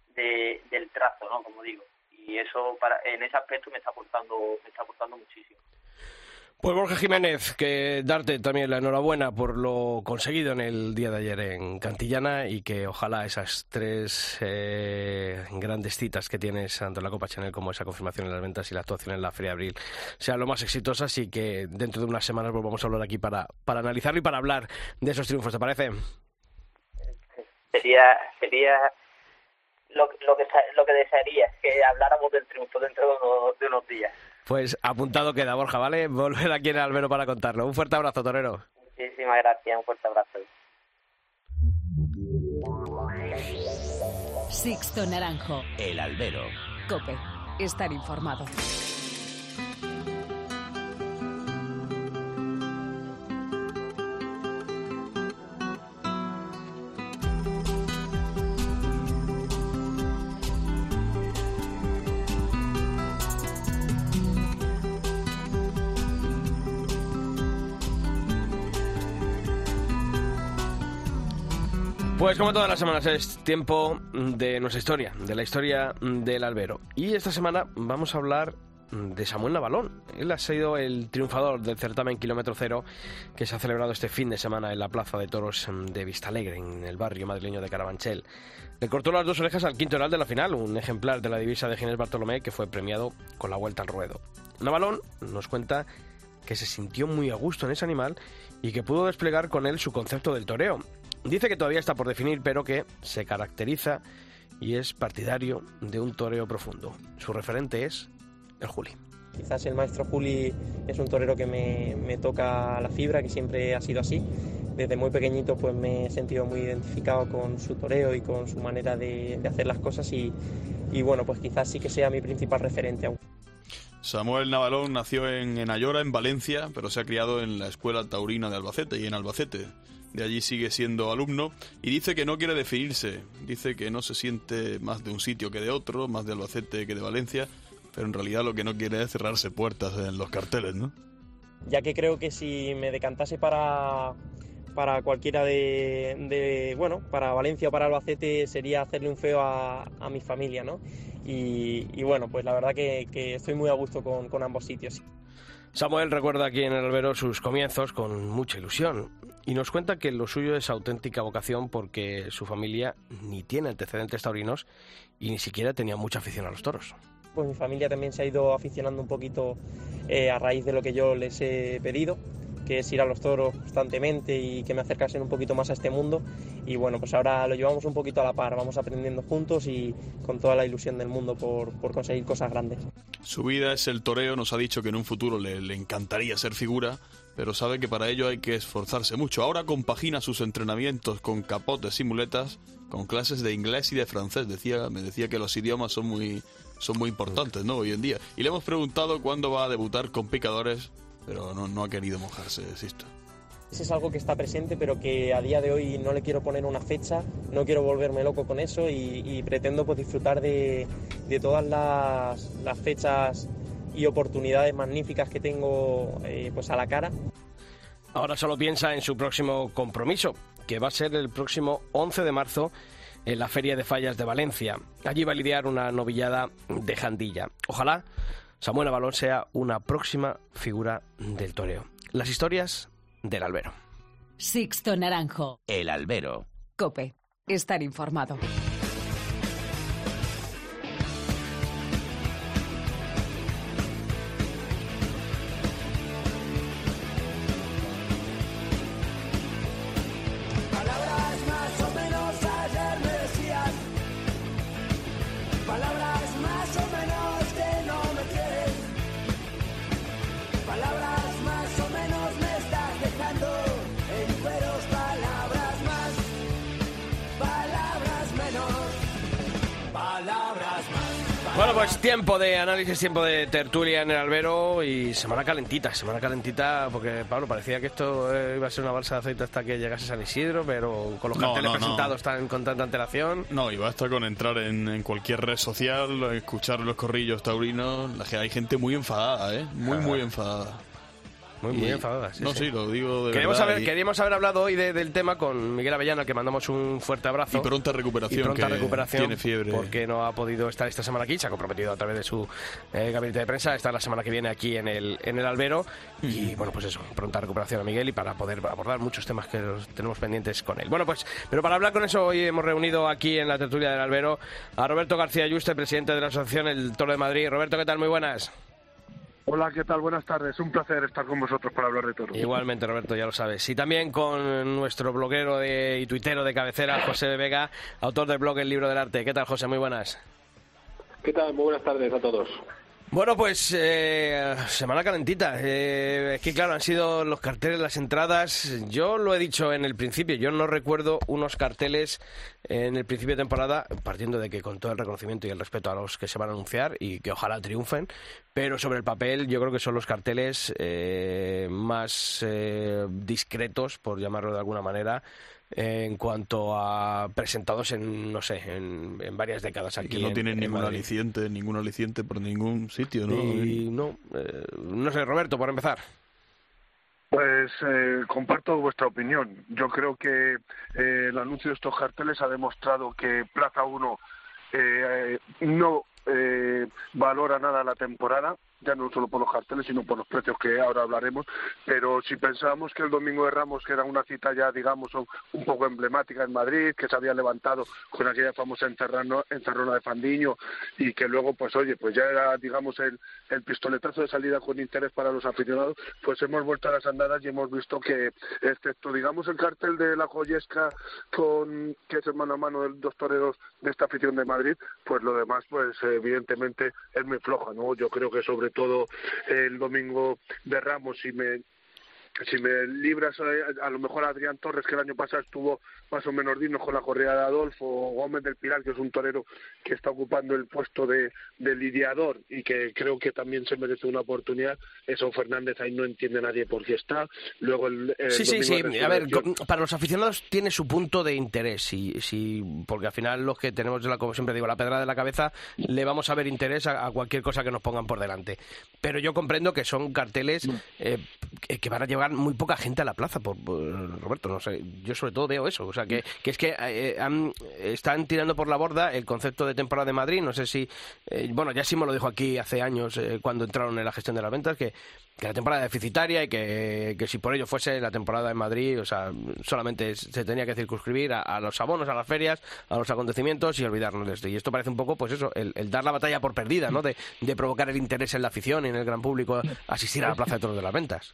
de, del trazo, ¿no? Como digo. Y eso para en ese aspecto me está aportando me está aportando muchísimo. Pues Borja Jiménez, que darte también la enhorabuena por lo conseguido en el día de ayer en Cantillana y que ojalá esas tres eh, grandes citas que tienes tanto en la Copa Chanel como esa confirmación en las ventas y la actuación en la Feria de Abril sean lo más exitosas y que dentro de unas semanas volvamos a hablar aquí para, para analizarlo y para hablar de esos triunfos, ¿te parece? Sería, sería lo, lo, que, lo que desearía, que habláramos del triunfo dentro de unos días. Pues apuntado queda, Borja, ¿vale? Volver aquí en el albero para contarlo. Un fuerte abrazo, Torero. Muchísimas gracias, un fuerte abrazo. Sixto Naranjo. El albero. Cope. Estar informado. Pues como todas las semanas es tiempo de nuestra historia, de la historia del albero. Y esta semana vamos a hablar de Samuel Navalón. Él ha sido el triunfador del certamen Kilómetro Cero que se ha celebrado este fin de semana en la Plaza de Toros de Vistalegre, en el barrio madrileño de Carabanchel. Le cortó las dos orejas al quinto oral de la final, un ejemplar de la divisa de Ginés Bartolomé que fue premiado con la vuelta al ruedo. Navalón nos cuenta que se sintió muy a gusto en ese animal y que pudo desplegar con él su concepto del toreo, Dice que todavía está por definir, pero que se caracteriza y es partidario de un toreo profundo. Su referente es el Juli. Quizás el maestro Juli es un torero que me, toca la fibra, que siempre ha sido así. Desde muy pequeñito pues me he sentido muy identificado con su toreo y con su manera de, hacer las cosas y, y, bueno, pues quizás sí que sea mi principal referente. Samuel Navalón nació en, en Ayora, en Valencia, pero se ha criado en la Escuela Taurina de Albacete y en Albacete de allí sigue siendo alumno y dice que no quiere definirse, dice que no se siente más de un sitio que de otro, más de Albacete que de Valencia, pero en realidad lo que no quiere es cerrarse puertas en los carteles, ¿no? Ya que creo que si me decantase para, para cualquiera de, bueno, para Valencia o para Albacete sería hacerle un feo a, a mi familia, ¿no? Y, bueno, pues la verdad que, estoy muy a gusto con, con ambos sitios. Samuel recuerda aquí en el albero sus comienzos con mucha ilusión y nos cuenta que lo suyo es auténtica vocación porque su familia ni tiene antecedentes taurinos y ni siquiera tenía mucha afición a los toros. Pues mi familia también se ha ido aficionando un poquito eh, a raíz de lo que yo les he pedido, que es ir a los toros constantemente y que me acercasen un poquito más a este mundo. Y bueno, pues ahora lo llevamos un poquito a la par, vamos aprendiendo juntos y con toda la ilusión del mundo por, por conseguir cosas grandes. Su vida es el toreo, nos ha dicho que en un futuro le, le encantaría ser figura pero sabe que para ello hay que esforzarse mucho. Ahora compagina sus entrenamientos con capotes y muletas con clases de inglés y de francés. Decía, me decía que los idiomas son muy, son muy importantes, ¿no? Hoy en día. Y le hemos preguntado cuándo va a debutar con picadores, pero no, no ha querido mojarse, esto. Eso es algo que está presente, pero que a día de hoy no le quiero poner una fecha, no quiero volverme loco con eso y, pretendo pues, disfrutar de, de todas las, las fechas y oportunidades magníficas que tengo eh, pues a la cara. Ahora solo piensa en su próximo compromiso, que va a ser el próximo 11 de marzo en la Feria de Fallas de Valencia. Allí va a lidiar una novillada de Jandilla. Ojalá Samuel Avalón sea una próxima figura del toreo. Las historias del albero. Sixto Naranjo. El albero. Cope. Estar informado. Pues tiempo de análisis, tiempo de tertulia en el albero y semana calentita, semana calentita, porque Pablo parecía que esto eh, iba a ser una balsa de aceite hasta que llegase San Isidro, pero con los No, carteles no, no. presentados están con tanta antelación. No, y basta con entrar en, en cualquier red social, escuchar los corrillos taurinos, la que hay gente muy enfadada, ¿eh? Muy, muy enfadada. Muy, muy enfadada. sí, no, sí. sí, lo digo de Queríamos verdad. haber, y- queríamos haber hablado hoy de- del tema con Miguel Avellano, al que mandamos un fuerte abrazo. Y pronta recuperación, Y pronta que recuperación, tiene fiebre. Porque no ha podido estar esta semana aquí, se ha comprometido a través de su eh, gabinete de prensa, está la semana que viene aquí en el, en el albero. Y bueno, pues eso, pronta recuperación a Miguel y para poder abordar muchos temas que tenemos pendientes con él. Bueno, pues, pero para hablar con eso, hoy hemos reunido aquí en la tertulia del albero a Roberto García Yuste, presidente de la Asociación El Toro de Madrid. Roberto, ¿qué tal? Muy buenas. Hola, ¿qué tal? Buenas tardes. Un placer estar con vosotros para hablar de toro. Igualmente, Roberto, ya lo sabes. Y también con nuestro bloguero de, y tuitero de cabecera, José Vega, autor del blog El Libro del Arte. ¿Qué tal, José? Muy buenas. ¿Qué tal? Muy buenas tardes a todos. Bueno, pues eh, semana calentita. Eh, es que claro, han sido los carteles, las entradas. Yo lo he dicho en el principio, yo no recuerdo unos carteles en el principio de temporada, partiendo de que con todo el reconocimiento y el respeto a los que se van a anunciar y que ojalá triunfen, pero sobre el papel yo creo que son los carteles eh, más eh, discretos, por llamarlo de alguna manera, en cuanto a presentados en, no sé, en, en varias décadas aquí. que no en- tienen en ningún Madrid. aliciente, ningún aliciente por ningún sitio, ¿no? Y no, eh, no sé, Roberto, por empezar. Pues eh, comparto vuestra opinión. Yo creo que eh, el anuncio de estos carteles ha demostrado que Plaza 1 eh, no eh, valora nada la temporada, ya no solo por los carteles, sino por los precios que ahora hablaremos. Pero si pensábamos que el Domingo de Ramos, que era una cita ya, digamos, un, poco emblemática en Madrid, que se había levantado con aquella famosa encerrona de Fandiño y que luego, pues oye, pues ya era, digamos, el, el pistoletazo de salida con interés para los aficionados, pues hemos vuelto a las andadas y hemos visto que, excepto, digamos, el cartel de la Joyesca, con, que es el mano a mano de dos toreros de esta afición de Madrid, pues lo demás, pues evidentemente es muy floja, ¿no? Yo creo que sobre todo el domingo de Ramos, si me si me libras a, a lo mejor a Adrián Torres, que el año pasado estuvo más o menos digno con la correa de Adolfo, o Gómez del Pilar, que es un torero que está ocupando el puesto de, de lidiador y que creo que también se merece una oportunidad. Eso Fernández ahí no entiende nadie por qué está. Luego el, el Sí, sí, sí. A ver, para los aficionados tiene su punto de interés, sí, sí, porque al final los que tenemos, la, como siempre digo, la pedra de la cabeza, le vamos a ver interés a, a cualquier cosa que nos pongan por delante. Pero yo comprendo que son carteles eh, que, que van a llevar muy poca gente a la plaza, por, por- Roberto, no sé, yo sobre todo veo eso, o sea, que, que es que eh, han- están tirando por la borda el concepto de temporada de Madrid, no sé si, eh, bueno, ya sí me lo dijo aquí hace años eh, cuando entraron en la gestión de las ventas, que que la temporada es deficitaria y que, que si por ello fuese la temporada en Madrid, o sea, solamente se tenía que circunscribir a, a los abonos, a las ferias, a los acontecimientos y olvidarnos de esto. Y esto parece un poco, pues eso, el, el dar la batalla por perdida, ¿no? De, de provocar el interés en la afición y en el gran público asistir a la Plaza de Toros de las Ventas.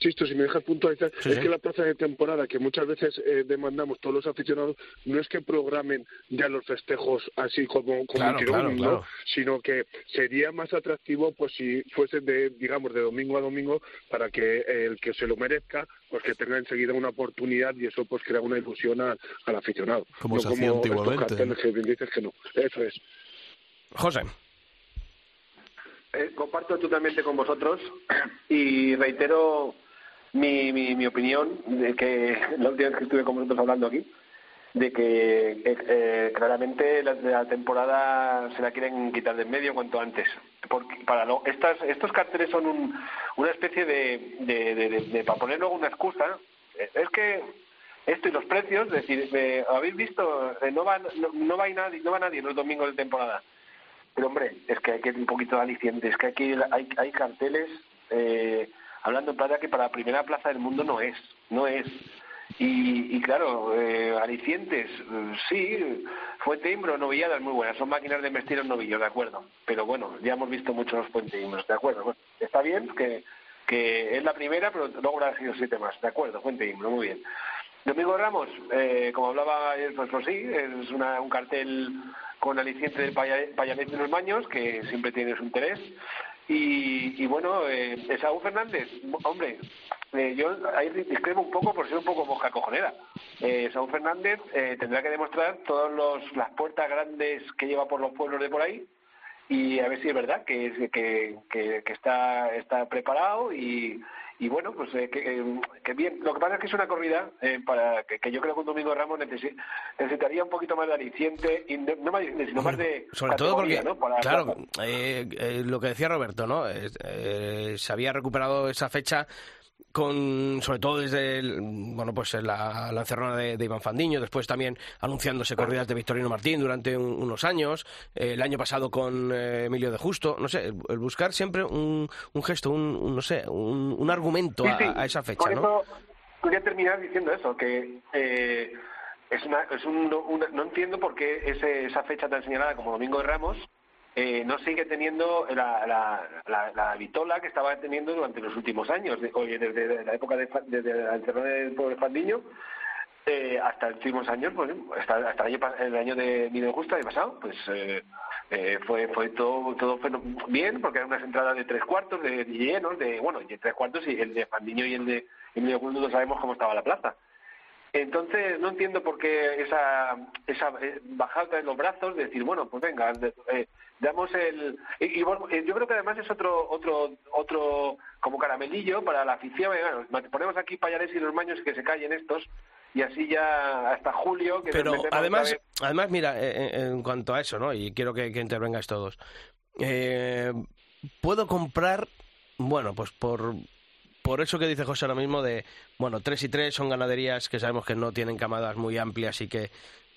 Sisto, si me dejas puntualizar, Sí, es sí. que la plaza de temporada que muchas veces eh, demandamos todos los aficionados no es que programen ya los festejos así como, como Claro, tirón, claro, ¿no? claro. sino que sería más atractivo pues si fuese de digamos de domingo a domingo para que el que se lo merezca pues que tenga enseguida una oportunidad y eso pues crea una ilusión al, al aficionado. Como no se hacía antiguamente, que bien dices que no. Eso es. José. Eh, comparto totalmente con vosotros y reitero mi, mi, mi opinión de que la última vez que estuve con vosotros hablando aquí, de que eh, eh, claramente la, temporada se la quieren quitar de en medio cuanto antes. Porque para lo- estas, estos carteles son un- una especie de, de, de, para poner luego una excusa. Eh, Es que esto y los precios, es decir, eh, habéis visto, Eh, no va, no, no va nadie, no va nadie los domingos de temporada. Pero hombre, es que hay que un poquito de aliciente, es que aquí hay, hay carteles eh, hablando en plata que para la primera plaza del mundo no es, no es. Y, y claro, eh, alicientes, eh, sí, Fuente Imbro, novilladas muy buenas, son máquinas de vestir en novillo, de acuerdo. Pero bueno, ya hemos visto muchos Fuente Imbros, de acuerdo. Bueno, está bien que, que es la primera, pero luego habrá sido siete más, de acuerdo, Fuente Imbro, muy bien. Domingo Ramos, eh, como hablaba pues, pues sí, es una- un cartel con aliciente del paya- Payanet de los Baños, que siempre tiene su interés. Y, y bueno, eh, Esaú Fernández, hombre, eh, yo ahí discrepo un poco por ser un poco mosca cojonera. Eh, Saúl Fernández eh, tendrá que demostrar todas las puertas grandes que lleva por los pueblos de por ahí y a ver si es verdad que, que, que, que está, está preparado y, y bueno, pues eh, que, eh, que, bien. Lo que pasa es que es una corrida eh, para que, que, yo creo que un Domingo Ramos necesitaría un poquito más de aliciente, y no, no más, sino más de. Sobre todo porque, ¿no? para, claro, eh, lo que decía Roberto, ¿no? se había recuperado esa fecha con sobre todo desde el, bueno pues la, la encerrona de, de, Iván Fandiño, después también anunciándose corridas de Victorino Martín durante un, unos años, eh, el año pasado con eh, Emilio de Justo, no sé, el, el buscar siempre un, un gesto, un, un, no sé, un, un argumento sí, sí. A, a, esa fecha, ¿no? eso quería terminar diciendo eso, que eh, es una, es un, una, no entiendo por qué ese, esa fecha tan señalada como Domingo de Ramos eh, no sigue teniendo la, la, la, la, vitola que estaba teniendo durante los últimos años, de, oye, desde la época de, desde la encerrona del de Fandiño eh, hasta los últimos años, pues, hasta, hasta el, año, el año de Nido Justa, el pasado, pues eh, eh, fue fue todo todo fue bien, porque eran unas entradas de tres cuartos, de, de llenos, de bueno, de tres cuartos, y el de Fandiño y el de Nido Justa no sabemos cómo estaba la plaza. Entonces no entiendo por qué esa, esa eh, bajada de los brazos, de decir, bueno, pues venga, eh, damos el y, y, bueno, yo creo que además es otro otro otro como caramelillo para la afición bueno, ponemos aquí payares y los maños que se callen estos y así ya hasta julio que pero además además mira en, en, cuanto a eso no y quiero que, que intervengáis todos. Eh, puedo comprar bueno pues por por eso que dice José ahora mismo de, bueno, 3 y 3 son ganaderías que sabemos que no tienen camadas muy amplias y que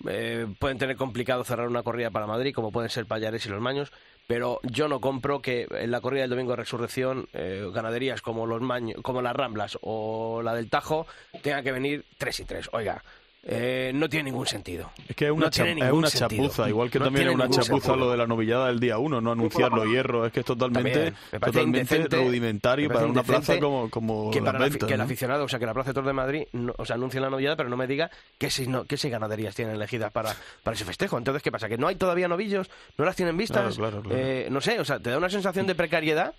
eh, pueden tener complicado cerrar una corrida para Madrid, como pueden ser Payares y los Maños, pero yo no compro que en la corrida del domingo de resurrección eh, ganaderías como los Maños, como las Ramblas o la del Tajo tengan que venir 3 y 3. Oiga, eh, no tiene ningún sentido. Es que es una, no cha es una chapuza, igual que no también es una chapuza sentido. lo de la novillada del día 1, no anunciar los hierros, es que es totalmente, totalmente rudimentario para una plaza como, como que, para la, que el aficionado, o sea, que la Plaza de Toros de Madrid, no, o sea, anuncie la novillada, pero no me diga qué seis, no, qué seis ganaderías tienen elegidas para, para ese festejo. Entonces, ¿qué pasa? ¿Que no hay todavía novillos? ¿No las tienen vistas? Claro, claro, claro. Eh, no sé, o sea, te da una sensación de precariedad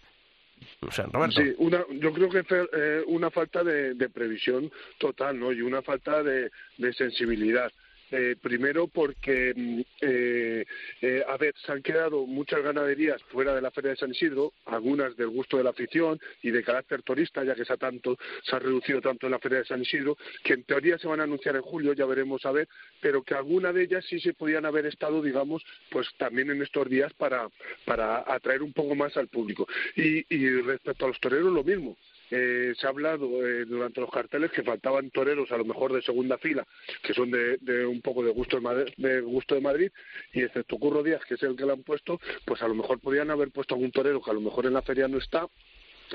Sí, una, yo creo que es eh, una falta de, de, previsión total, ¿no? Y una falta de sensibilidad. Eh, primero porque, eh, eh, a ver, se han quedado muchas ganaderías fuera de la Feria de San Isidro, algunas del gusto de la afición y de carácter turista, ya que se ha, tanto, se ha reducido tanto en la Feria de San Isidro, que en teoría se van a anunciar en julio, ya veremos a ver, pero que alguna de ellas sí se podían haber estado, digamos, pues también en estos días para, para atraer un poco más al público. Y, y respecto a los toreros, lo mismo. Eh, se ha hablado eh, durante los carteles que faltaban toreros a lo mejor de segunda fila que son de, de un poco de gusto de, Madrid, de gusto de Madrid y excepto Curro Díaz que es el que le han puesto pues a lo mejor podrían haber puesto algún torero que a lo mejor en la feria no está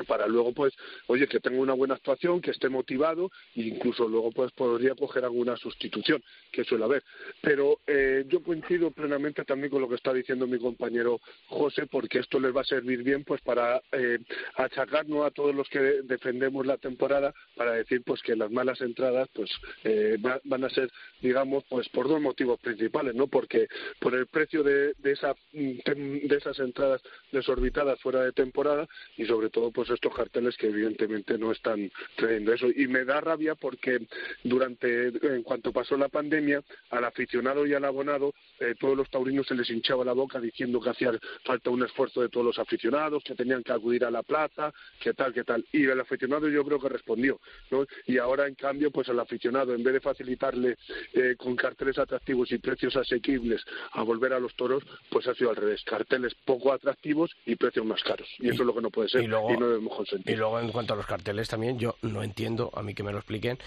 para luego pues oye que tenga una buena actuación que esté motivado e incluso luego pues podría coger alguna sustitución que suele haber. Pero eh, yo coincido plenamente también con lo que está diciendo mi compañero José porque esto les va a servir bien pues para eh, achacarnos a todos los que defendemos la temporada para decir pues que las malas entradas pues eh, va, van a ser digamos pues por dos motivos principales no porque por el precio de, de esa de esas entradas desorbitadas fuera de temporada y sobre todo pues estos carteles que evidentemente no están trayendo eso. Y me da rabia porque durante, en cuanto pasó la pandemia, al aficionado y al abonado, eh, todos los taurinos se les hinchaba la boca diciendo que hacía falta un esfuerzo de todos los aficionados, que tenían que acudir a la plaza, que tal, que tal. Y el aficionado yo creo que respondió, ¿no? Y ahora, en cambio, pues al aficionado, en vez de facilitarle eh, con carteles atractivos y precios asequibles a volver a los toros, pues ha sido al revés, carteles poco atractivos y precios más caros. Y, y eso es lo que no puede ser. Y luego, y no Y luego, en cuanto a los carteles también, yo no entiendo, a mí que me lo expliquen,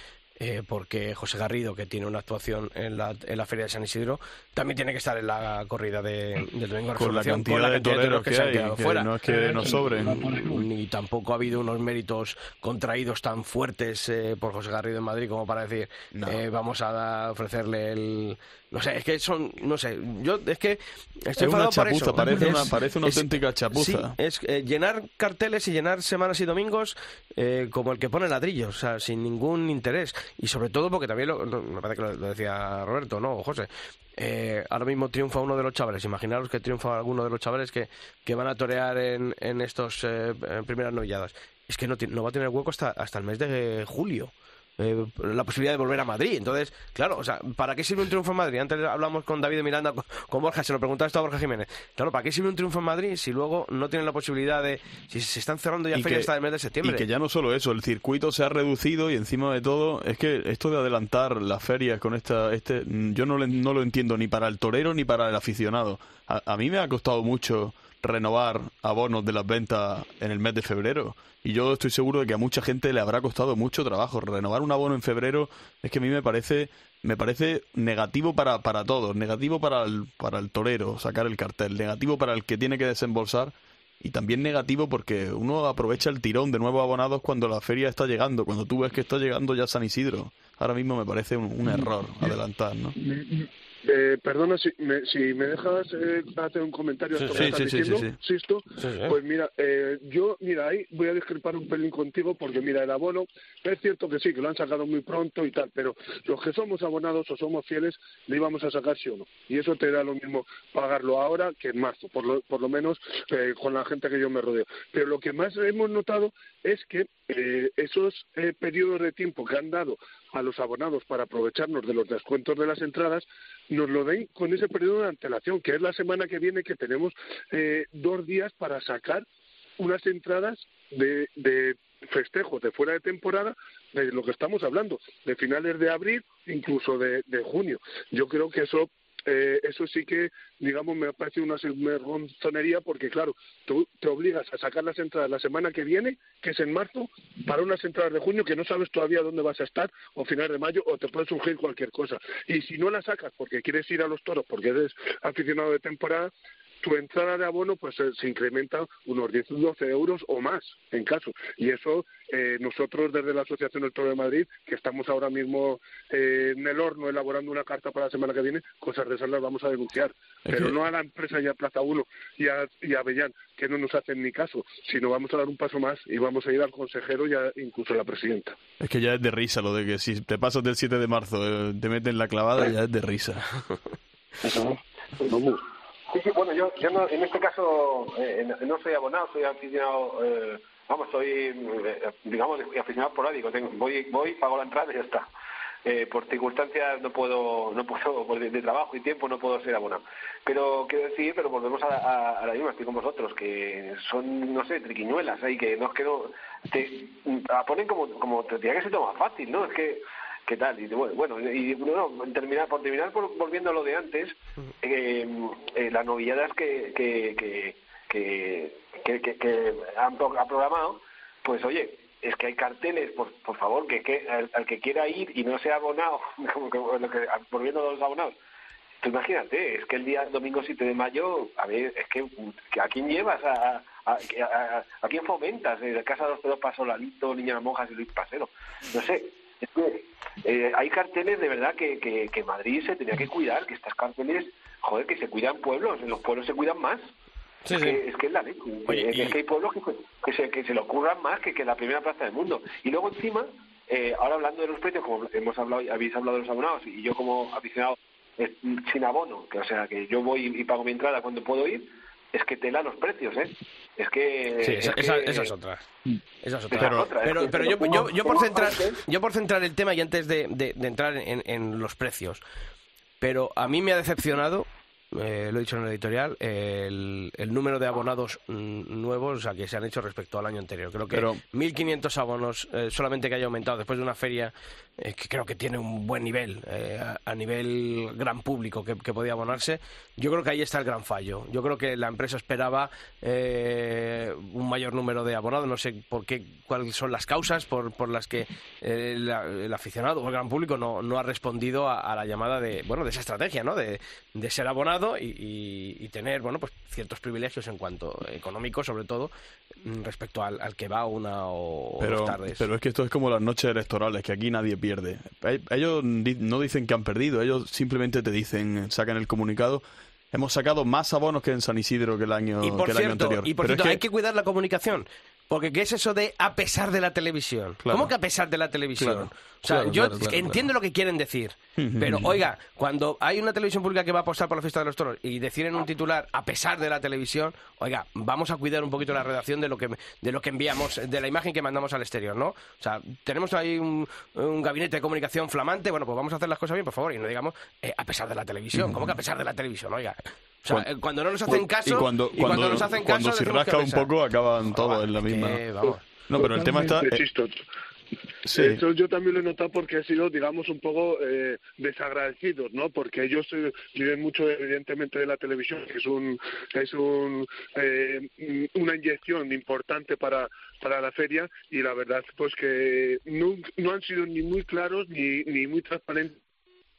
eh, porque José Garrido, que tiene una actuación en la, en la Feria de San Isidro, también tiene que estar en la corrida de, del domingo con la cantidad, con la de, toreros que, que, se han que fuera. no es que nos sobren. Ni tampoco ha habido unos méritos contraídos tan fuertes eh, por José Garrido en Madrid como para decir, no. eh, vamos a ofrecerle el... No sé, es que son, no sé, yo es que estoy es una chapuza, eso. Parece, es, una, parece una es, auténtica chapuza. Sí, es eh, llenar carteles y llenar semanas y domingos eh, como el que pone ladrillos, o sea, sin ningún interés. Y sobre todo porque también, lo, me parece que lo, decía Roberto, ¿no? O José. Eh, ahora mismo triunfa uno de los chavales. Imaginaros que triunfa alguno de los chavales que, que van a torear en, en estos eh, primeras novilladas. Es que no, no va a tener hueco hasta, hasta el mes de julio. Eh, la posibilidad de volver a Madrid. Entonces, claro, o sea, ¿para qué sirve un triunfo en Madrid? Antes hablamos con David Miranda, con, con Borja, se lo preguntaba esto a Borja Jiménez. Claro, ¿para qué sirve un triunfo en Madrid si luego no tienen la posibilidad de... si se están cerrando ya ferias hasta el mes de septiembre? Y que ya no solo eso, el circuito se ha reducido y encima de todo, es que esto de adelantar las ferias con esta, este, mm, yo no, le- no lo entiendo ni para el torero ni para el aficionado. A, a mí me ha costado mucho renovar abonos de las ventas en el mes de febrero y yo estoy seguro de que a mucha gente le habrá costado mucho trabajo renovar un abono en febrero. Es que a mí me parece me parece negativo para, para todos, negativo para el, para el torero sacar el cartel, negativo para el que tiene que desembolsar y también negativo porque uno aprovecha el tirón de nuevos abonados cuando la feria está llegando, cuando tú ves que está llegando ya San Isidro. Ahora mismo me parece un, un error adelantar, ¿no? Eh, perdona, si me, si me dejas eh, hacer un comentario Sí, sí, que estás sí, sí, diciendo. Sisto, pues mira, eh, yo, mira, ahí voy a discrepar un pelín contigo porque, mira, el abono, es cierto que sí, que lo han sacado muy pronto y tal, pero los que somos abonados o somos fieles, le íbamos a sacar sí o no. Y eso te da lo mismo pagarlo ahora que en marzo, por lo, por lo menos eh, con la gente que yo me rodeo. Pero lo que más hemos notado es que eh, esos eh, periodos de tiempo que han dado a los abonados para aprovecharnos de los descuentos de las entradas, nos lo den con ese periodo de antelación, que es la semana que viene que tenemos eh, dos días para sacar unas entradas de, de festejos de fuera de temporada de lo que estamos hablando, de finales de abril, incluso de, de junio. Yo creo que eso eh, eso sí que, digamos, me parece una sinvergonzonería porque, claro, tú te obligas a sacar las entradas la semana que viene, que es en marzo, para unas entradas de junio que no sabes todavía dónde vas a estar, o finales de mayo, o te puede surgir cualquier cosa. Y si no la sacas porque quieres ir a los toros, porque eres aficionado de temporada, tu entrada de abono pues eh, se incrementa unos 10 12 euros o más en caso. Y eso eh, nosotros desde la Asociación del Toro de Madrid que estamos ahora mismo eh, en el horno elaborando una carta para la semana que viene cosas de esas las vamos a denunciar. Pero no a la empresa y a Plaza 1 y a, y a Avellán que no nos hacen ni caso sino vamos a dar un paso más y vamos a ir al consejero y a, incluso a la presidenta. Es que ya es de risa lo de que si te pasas del 7 de marzo eh, te meten la clavada, ya es de risa. Sí, sí, bueno, yo, yo no, en este caso eh, no- no soy abonado, soy aficionado, eh, vamos, soy, eh, digamos, aficionado porádico. Tengo, voy, voy, pago la entrada y ya está. Eh, por circunstancias no puedo, no puedo, por de, trabajo y tiempo no puedo ser abonado. Pero quiero decir, pero volvemos a, a, a la misma, estoy con vosotros, que son, no sé, triquiñuelas ahí, que no es que te la ponen como, como te diría que se toma fácil, ¿no? Es que, ¿qué tal? Y bueno, y bueno, terminar, por terminar, por, volviendo a lo de antes, eh, eh, la novedad es que, que, que, que, que, que- han ha programado, pues oye, es que hay carteles, por, por favor, que, que al, que quiera ir y no sea abonado, como que, volviendo a los abonados, Tú imagínate, es que el día domingo 7 de mayo, a ver, es que, que ¿a quién llevas? ¿A, a, a, quién fomentas? ¿En Casa de los Pelos Pasó Lalito, Niña las Monjas y Luis Pasero? No sé, es que eh, hay carteles de verdad que, que, que Madrid se tenía que cuidar, que estas carteles, joder, que se cuidan pueblos, en los pueblos se cuidan más. Sí, es, sí. Que, es que es la ley. Oye, es, y- que hay pueblos que, que, se, que se le ocurran más que, que la primera plaza del mundo. Y luego encima, eh, ahora hablando de los precios, como hemos hablado, habéis hablado de los abonados, y yo como aficionado eh, sin abono, que o sea que yo voy y pago mi entrada cuando puedo ir, es que tela los precios, ¿eh? Es que... Sí, es esa, que- esa- esa es otra. Esa es otra. Esa es Pero, otra, es pero, que pero se yo, yo, yo por centrar, yo por centrar el tema y antes de, de- de entrar en, en los precios, pero a mí me ha decepcionado, eh, lo he dicho en el editorial, el, el número de abonados mm, nuevos o sea, que se han hecho respecto al año anterior. Creo que Pero- 1.500 abonos, eh, solamente que haya aumentado después de una feria eh, que creo que tiene un buen nivel, eh, a, a nivel gran público que, que podía abonarse, yo creo que ahí está el gran fallo. Yo creo que la empresa esperaba eh, un mayor número de abonados, no sé por qué, cuáles son las causas por, por las que la- el aficionado o el gran público no, no ha respondido a, a la llamada de, bueno, de esa estrategia, ¿no? De, de ser abonado y, y- y tener, bueno, pues ciertos privilegios en cuanto económicos, sobre todo, mm, respecto al, al que va una o Pero, dos tardes. pero es que esto es como las noches electorales, que aquí nadie pierde. Ellos no dicen que han perdido, ellos simplemente te dicen, sacan el comunicado. Hemos sacado más abonos que en San Isidro que el año, Y por que el año anterior. y por Pero es cierto, que- hay que cuidar la comunicación. Porque ¿qué es eso de a pesar de la televisión? Claro. ¿Cómo que a pesar de la televisión? Claro, O sea, claro, yo entiendo lo que quieren decir, pero oiga, cuando hay una televisión pública que va a apostar por la fiesta de los toros y deciden un titular a pesar de la televisión, oiga, vamos a cuidar un poquito la redacción de lo que de lo que enviamos, de la imagen que mandamos al exterior, ¿no? O sea, tenemos ahí un, un gabinete de comunicación flamante, bueno, pues vamos a hacer las cosas bien, por favor, y no digamos eh, a pesar de la televisión. ¿Cómo que a pesar de la televisión? Oiga, o sea, Cuan- eh, cuando no nos hacen caso y cuando, cuando, nos hacen cuando caso se decimos que rasca un poco acaban todos en la misma. que, vamos. No, pero el tema está. Totalmente, eh, sí. Eso yo también lo he notado porque he sido, digamos, un poco eh, desagradecidos, ¿no? Porque ellos eh, viven mucho, evidentemente, de la televisión, que es un es un eh, una inyección importante para para la feria y la verdad, pues que no, no han sido ni muy claros ni ni muy transparentes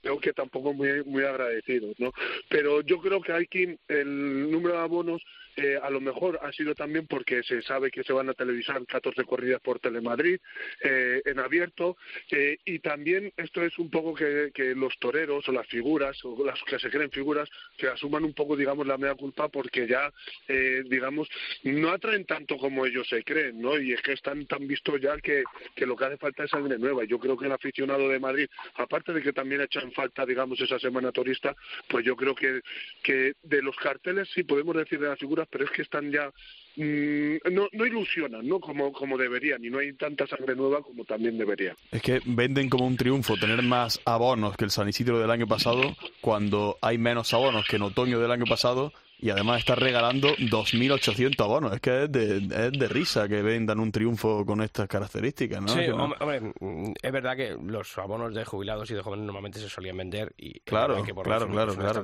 creo que tampoco muy muy agradecidos, ¿no? Pero yo creo que aquí el número de abonos eh, a lo mejor ha sido también porque se sabe que se van a televisar 14 corridas por Telemadrid eh, en abierto eh, y también esto es un poco que, que los toreros o las figuras o las que se creen figuras que asuman un poco digamos la mea culpa porque ya eh, digamos no atraen tanto como ellos se creen, ¿no? Y es que están tan vistos ya que, lo que hace falta es sangre nueva. Yo creo que el aficionado de Madrid, aparte de que también echan falta digamos esa semana turista, pues yo creo que que de los carteles sí podemos decir de las figuras, pero es que están ya mm, no, ilusionan, ¿no? Como, como deberían y no hay tanta sangre nueva como también debería. Es que venden como un triunfo tener más abonos que el San Isidro del año pasado cuando hay menos abonos que en otoño del año pasado y además está regalando 2.800 abonos. Es que es de, es de risa que vendan un triunfo con estas características, ¿no? Sí, no- hombre, hombre, mm, es verdad que los abonos de jubilados y de jóvenes normalmente se solían vender y es Claro, verdad que por claro, claro, claro,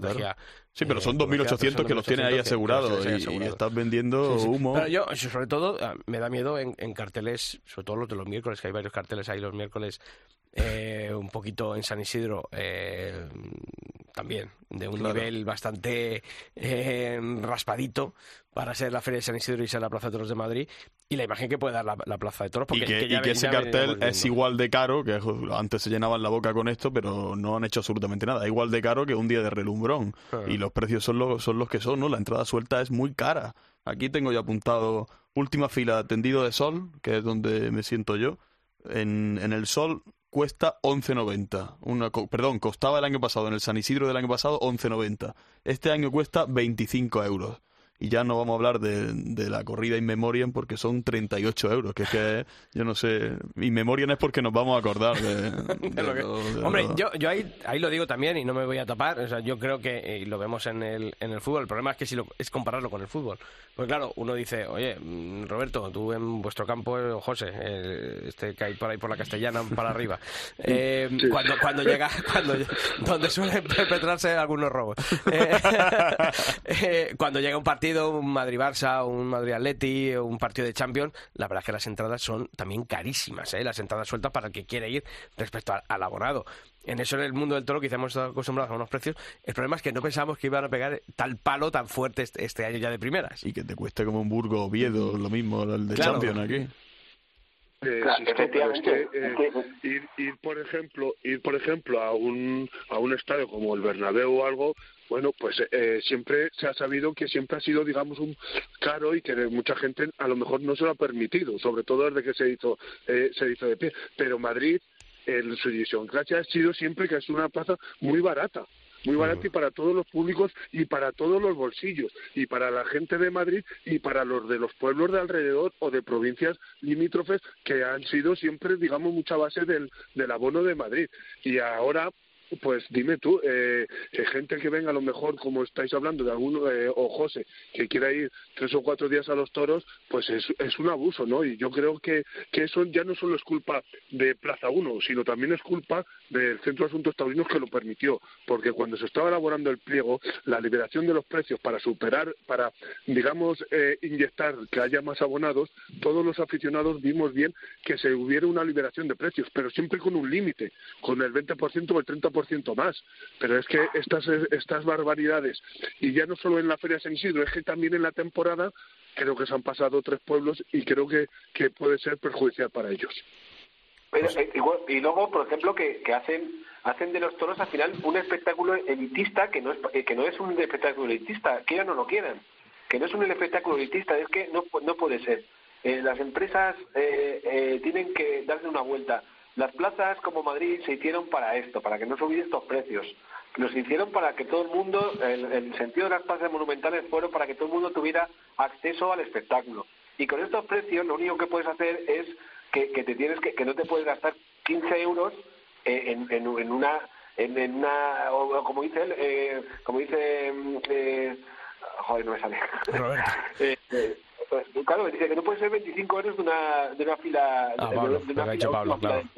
Sí, pero eh, son comercial, 2.800 pero que los tienes ahí 2.800 que- que asegurados y, estás vendiendo Sí, sí. humo. Pero yo, sobre todo, ah, me da miedo en, en carteles, sobre todo los de los miércoles, que hay varios carteles ahí los miércoles, eh, un poquito en San Isidro, eh, también, de un Claro. nivel bastante eh, raspadito para ser la Feria de San Isidro y ser la Plaza de Toros de Madrid, y la imagen que puede dar la, la Plaza de Toros. y Porque que, y que ven- ese ya cartel es igual de caro, que antes se llenaban la boca con esto, pero no han hecho absolutamente nada. Es igual de caro que un día de relumbrón. Ah. Y los precios son los, son los que son, ¿no? La entrada suelta es muy cara. Aquí tengo ya apuntado última fila tendido de sol, que es donde me siento yo. En, en el sol cuesta 11.90. Una, perdón, costaba el año pasado, en el San Isidro del año pasado, 11.90. Este año cuesta 25 euros. Y ya no vamos a hablar de, de la corrida in memoriam porque son 38 euros, que es que, yo no sé, in memoriam es porque nos vamos a acordar de... De lo que- lo- Hombre, lo- yo, yo ahí, ahí lo digo también y no me voy a tapar. O sea, yo creo que, eh, y lo vemos en el, en el fútbol, el problema es que si lo, es compararlo con el fútbol. Pues claro, uno dice, oye, mm, Roberto, tú en vuestro campo, eh, José, eh, este que hay por ahí por la castellana para arriba, eh, cuando, cuando llega, cuando, donde suelen perpetrarse algunos robos. Eh, eh, cuando llega un partido, un Madrid-Barça, un Madrid-Atleti, un partido de Champions, la verdad es que las entradas son también carísimas, ¿eh? las entradas sueltas para el que quiere ir respecto al, al abonado. En eso en el mundo del toro quizá hemos estado acostumbrados a unos precios. El problema es que no pensábamos que iban a pegar tal palo tan fuerte este, este año ya de primeras. Y que te cueste como un Burgo Oviedo, lo mismo, el de Claro. Champions aquí. Eh, Claro, es que, eh, ir, ir por ejemplo ir por ejemplo a un a un estadio como el Bernabéu o algo bueno pues eh, siempre se ha sabido que siempre ha sido digamos un caro y que mucha gente a lo mejor no se lo ha permitido sobre todo desde que se hizo eh, se hizo de pie. Pero Madrid en su idiosincrasia ha sido siempre que es una plaza muy barata muy barata y para todos los públicos y para todos los bolsillos y para la gente de Madrid y para los de los pueblos de alrededor o de provincias limítrofes que han sido siempre digamos mucha base del, del abono de Madrid. Y ahora pues dime tú, eh, eh, gente que venga a lo mejor, como estáis hablando de alguno, eh, o José, que quiera ir tres o cuatro días a los toros, pues es, un abuso, ¿no? Y yo creo que, que eso ya no solo es culpa de Plaza 1, sino también es culpa del Centro de Asuntos Taurinos que lo permitió, porque cuando se estaba elaborando el pliego, la liberación de los precios para superar, para, digamos, eh, inyectar que haya más abonados, todos los aficionados vimos bien que se hubiera una liberación de precios, pero siempre con un límite, con el 20% o el 30% más. Pero es que estas, estas barbaridades, y ya no solo en la Feria San Isidro, es que también en la temporada creo que se han pasado tres pueblos y creo que, que puede ser perjudicial para ellos. Pero, eh, y luego, por ejemplo, que, que hacen hacen de los toros al final un espectáculo elitista que no es eh, que no es un espectáculo elitista, quieran o no quieran, que no es un espectáculo elitista, es que no no puede ser. eh, las empresas eh, eh, tienen que darse una vuelta. Las plazas como Madrid se hicieron para esto, para que no subieran estos precios. Los hicieron para que todo el mundo, el, el sentido de las plazas monumentales fueron para que todo el mundo tuviera acceso al espectáculo. Y con estos precios lo único que puedes hacer es que, que te tienes que, que no te puedes gastar 15 euros eh, en, en, en una en, en una como dice él, eh, como dice mm, eh, joder no me sale Roberto. Eh, eh, pues, claro dice que no puede ser 25 euros de una de una fila Ah, de, Pablo, que una fila, Pablo, fila claro.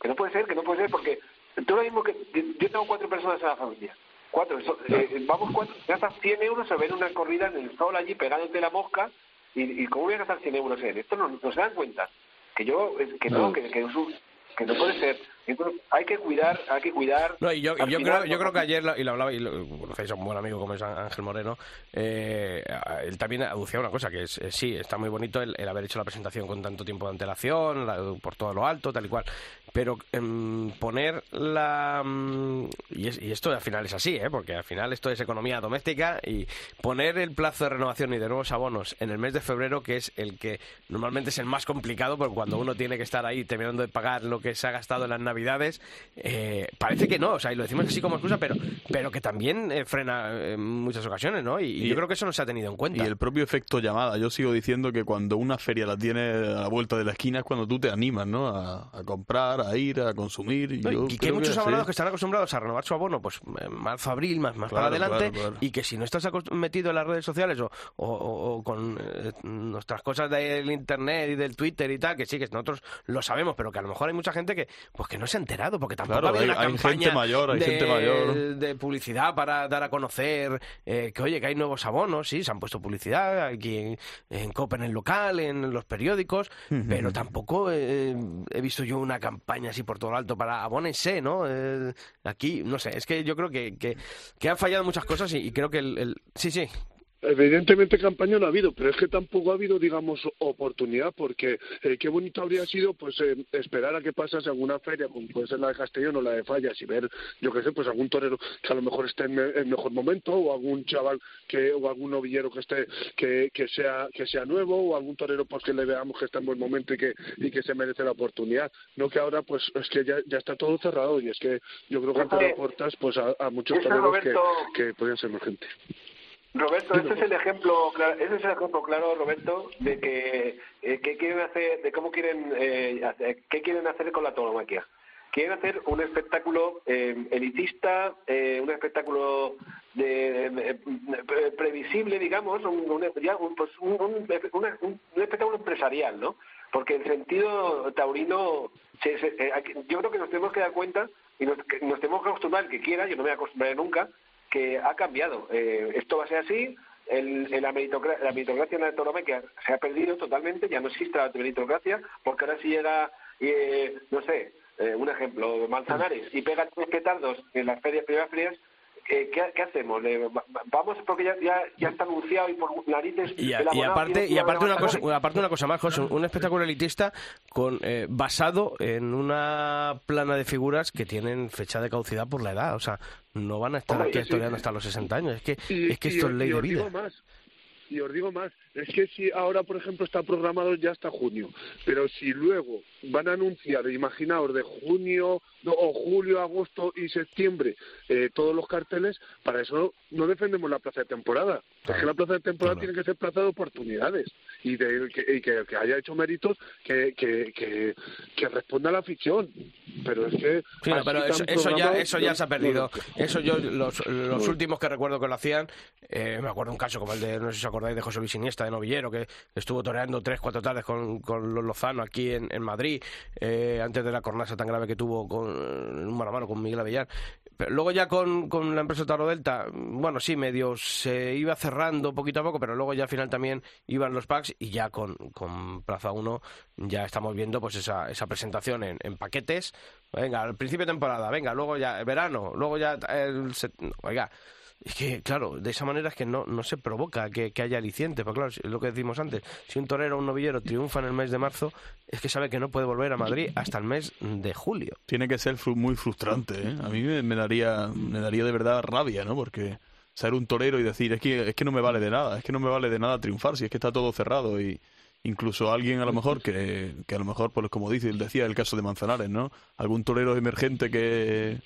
que no puede ser que no puede ser porque tú lo mismo que yo tengo cuatro personas en la familia. Cuatro eso- eh, vamos cuatro gastas 100 euros a ver una corrida en el sol allí pegándote la mosca y, y cómo voy a gastar 100 euros en esto no, no se dan cuenta. Que yo que no, que, que, es un- que no puede ser Entonces, hay que cuidar hay que cuidar No, y yo, yo, final, creo, yo creo que ayer, lo- y lo hablaba, y lo conocéis a un buen amigo como es Ángel Moreno, eh, él también aducía una cosa, que es, eh, sí, está muy bonito el, el haber hecho la presentación con tanto tiempo de antelación, la- por todo lo alto, tal y cual, pero em, poner la... mm, y, es- y esto al final es así, ¿eh? porque al final esto es economía doméstica, y poner el plazo de renovación y de nuevos abonos en el mes de febrero, que es el que normalmente es el más complicado, porque cuando uno tiene que estar ahí terminando de pagar lo que se ha gastado en las navidades, eh, parece que no, o sea, y lo decimos así como excusa, pero, pero que también eh, frena en muchas ocasiones, ¿no? Y, y yo creo que eso no se ha tenido en Y cuenta. el propio efecto llamada. Yo sigo diciendo que cuando una feria la tiene a la vuelta de la esquina es cuando tú te animas, ¿no? A, a comprar, a ir, a consumir. Y, No, yo y que hay muchos abonados que están acostumbrados a renovar su abono, pues eh, marzo, abril, más, más para adelante, claro, claro. y que si no estás metido en las redes sociales o, o- o- o con eh, nuestras cosas del internet y del Twitter y tal, que sí, que nosotros lo sabemos, pero que a lo mejor hay mucha gente que pues que no se ha enterado, porque tampoco Claro, ha habido hay- una hay campaña gente mayor, hay de, gente mayor. de publicidad para dar a conocer eh, que, oye, que hay nuevos abonos, sí, se han puesto publicidad aquí en, en COPE, en el local, en los periódicos, pero tampoco eh, he visto yo una campaña así por todo lo alto para abónense, ¿no? Eh, aquí, no sé, es que yo creo que, que, que han fallado muchas cosas y, y creo que el, el- Sí, sí, Evidentemente campaña no ha habido, pero es que tampoco ha habido, digamos, oportunidad, porque eh, qué bonito habría sido, pues, eh, esperar a que pasase alguna feria, como puede ser la de Castellón o la de Fallas, y ver, yo qué sé, pues algún torero que a lo mejor esté en, me- en mejor momento, o algún chaval que, o algún novillero que esté, que, que sea, que sea nuevo, o algún torero, pues, que le veamos que está en buen momento y que, y que se merece la oportunidad. No que ahora, pues, es que ya, ya está todo cerrado, y es que yo creo que han puertas, pues, a, a muchos toreros que, Roberto. que podrían ser emergentes. Roberto, ese es el ejemplo, claro, ese es el ejemplo claro, Roberto, de que eh, qué quieren hacer, de cómo quieren, eh, hacer- qué quieren hacer con la tauromaquia. Quieren hacer un espectáculo eh, elitista, eh, un espectáculo de, pre- previsible, digamos, un, un- ya un- pues un, espectáculo empresarial, ¿no? Porque el sentido taurino, se- se- eh, yo creo que nos tenemos que dar cuenta y nos, que nos tenemos que acostumbrar, el que quiera, yo no me voy a acostumbrar nunca, que ha cambiado. Eh, esto va a ser así. El, el- la, meritocracia, la meritocracia en la se ha perdido totalmente, ya no existe la meritocracia, porque ahora si llega, eh, no sé, eh, un ejemplo, Manzanares, y pega tres petardos en las ferias, primeras ferias, eh, ¿qué, qué hacemos? Vamos porque ya, ya, ya está anunciado y por narices... Y, a- y aparte, y aparte, una cosa, aparte una cosa más, José, un espectáculo elitista con eh, basado en una plana de figuras que tienen fecha de caducidad por la edad. O sea, no van a estar Hombre, aquí sí, sí. estudiando hasta los 60 años. Es que, Y- es que esto es ley y de os digo vida. más, y os digo más, es que si ahora, por ejemplo, está programado ya hasta junio, pero si luego van a anunciar, imaginaos, de junio no, o julio, agosto y septiembre, eh, todos los carteles, para eso no defendemos la plaza de temporada. Es que la plaza de temporada tiene que ser plaza de oportunidades y, de, que, y que el que haya hecho méritos que, que, que, que responda a la ficción. Pero es que... Sí, no, así pero eso, eso ya, eso ya se ha perdido. Eso yo, los, los últimos que recuerdo que lo hacían, eh, me acuerdo un caso como el de, no sé si os acordáis, de José Luis Iniesta, de Novillero, que estuvo toreando tres, cuatro tardes con, con los Lozano aquí en, en Madrid, eh, antes de la cornasa tan grave que tuvo con, un mano a mano con Miguel Avellar. Luego ya con, con la empresa Taro Delta, bueno, sí, medio se iba cerrando poquito a poco, pero luego ya al final también iban los packs y ya con, con Plaza 1 ya estamos viendo pues esa, esa presentación en, paquetes. Venga, al principio de temporada, venga, luego ya verano, luego ya el... es que, claro, de esa manera es que no, no se provoca que, que haya aliciente. Pero claro, es lo que decimos antes. Si un torero o un novillero triunfa en el mes de marzo, es que sabe que no puede volver a Madrid hasta el mes de julio. Tiene que ser fru- muy frustrante, ¿eh? A mí me, me daría, me daría de verdad rabia, ¿no? Porque ser un torero y decir, es que, es que no me vale de nada, es que no me vale de nada triunfar, si es que está todo cerrado y, incluso alguien a lo mejor que, que a lo mejor, pues como dice, decía el caso de Manzanares, ¿no? Algún torero emergente que,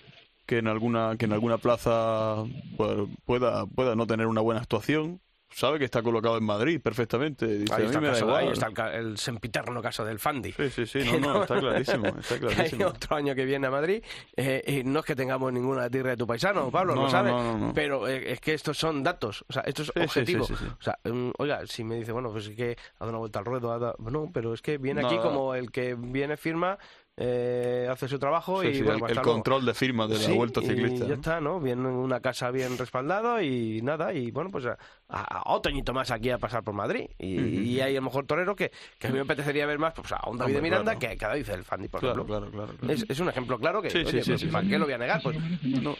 que en alguna que en alguna plaza pues, pueda pueda no tener una buena actuación sabe que está colocado en Madrid perfectamente. Dice, ahí, está el caso, ahí está el, el sempiterno caso del Fandi. Sí, sí, sí, no, no, está clarísimo, está clarísimo. otro año que viene a Madrid eh, y no es que tengamos ninguna tirra de tu paisano, Pablo, No, lo sabes, no, pero eh, es que estos son datos, o sea, esto es Sí, objetivo. sí, sí. O sea, mm, oiga, si me dice, bueno, pues es que ha dado una vuelta al ruedo, ha dado- no, pero es que viene aquí como el que viene, firma, eh, hace su trabajo Sí, y sí, bueno, el, pues el control de firma de la Sí, vuelta ciclista. Y ya ¿no? está, ¿no? Bien en una casa bien respaldado y nada, y bueno, pues a, otro añito más aquí a pasar por Madrid. Y, hay a lo mejor torero que, que a mí me apetecería ver más pues, a un David de Miranda claro. que, que a David el Fandi, por Claro, ejemplo. claro, claro, claro. Es, es un ejemplo claro que, oye, sí, pues, sí, ¿para qué lo voy a negar? Pues No.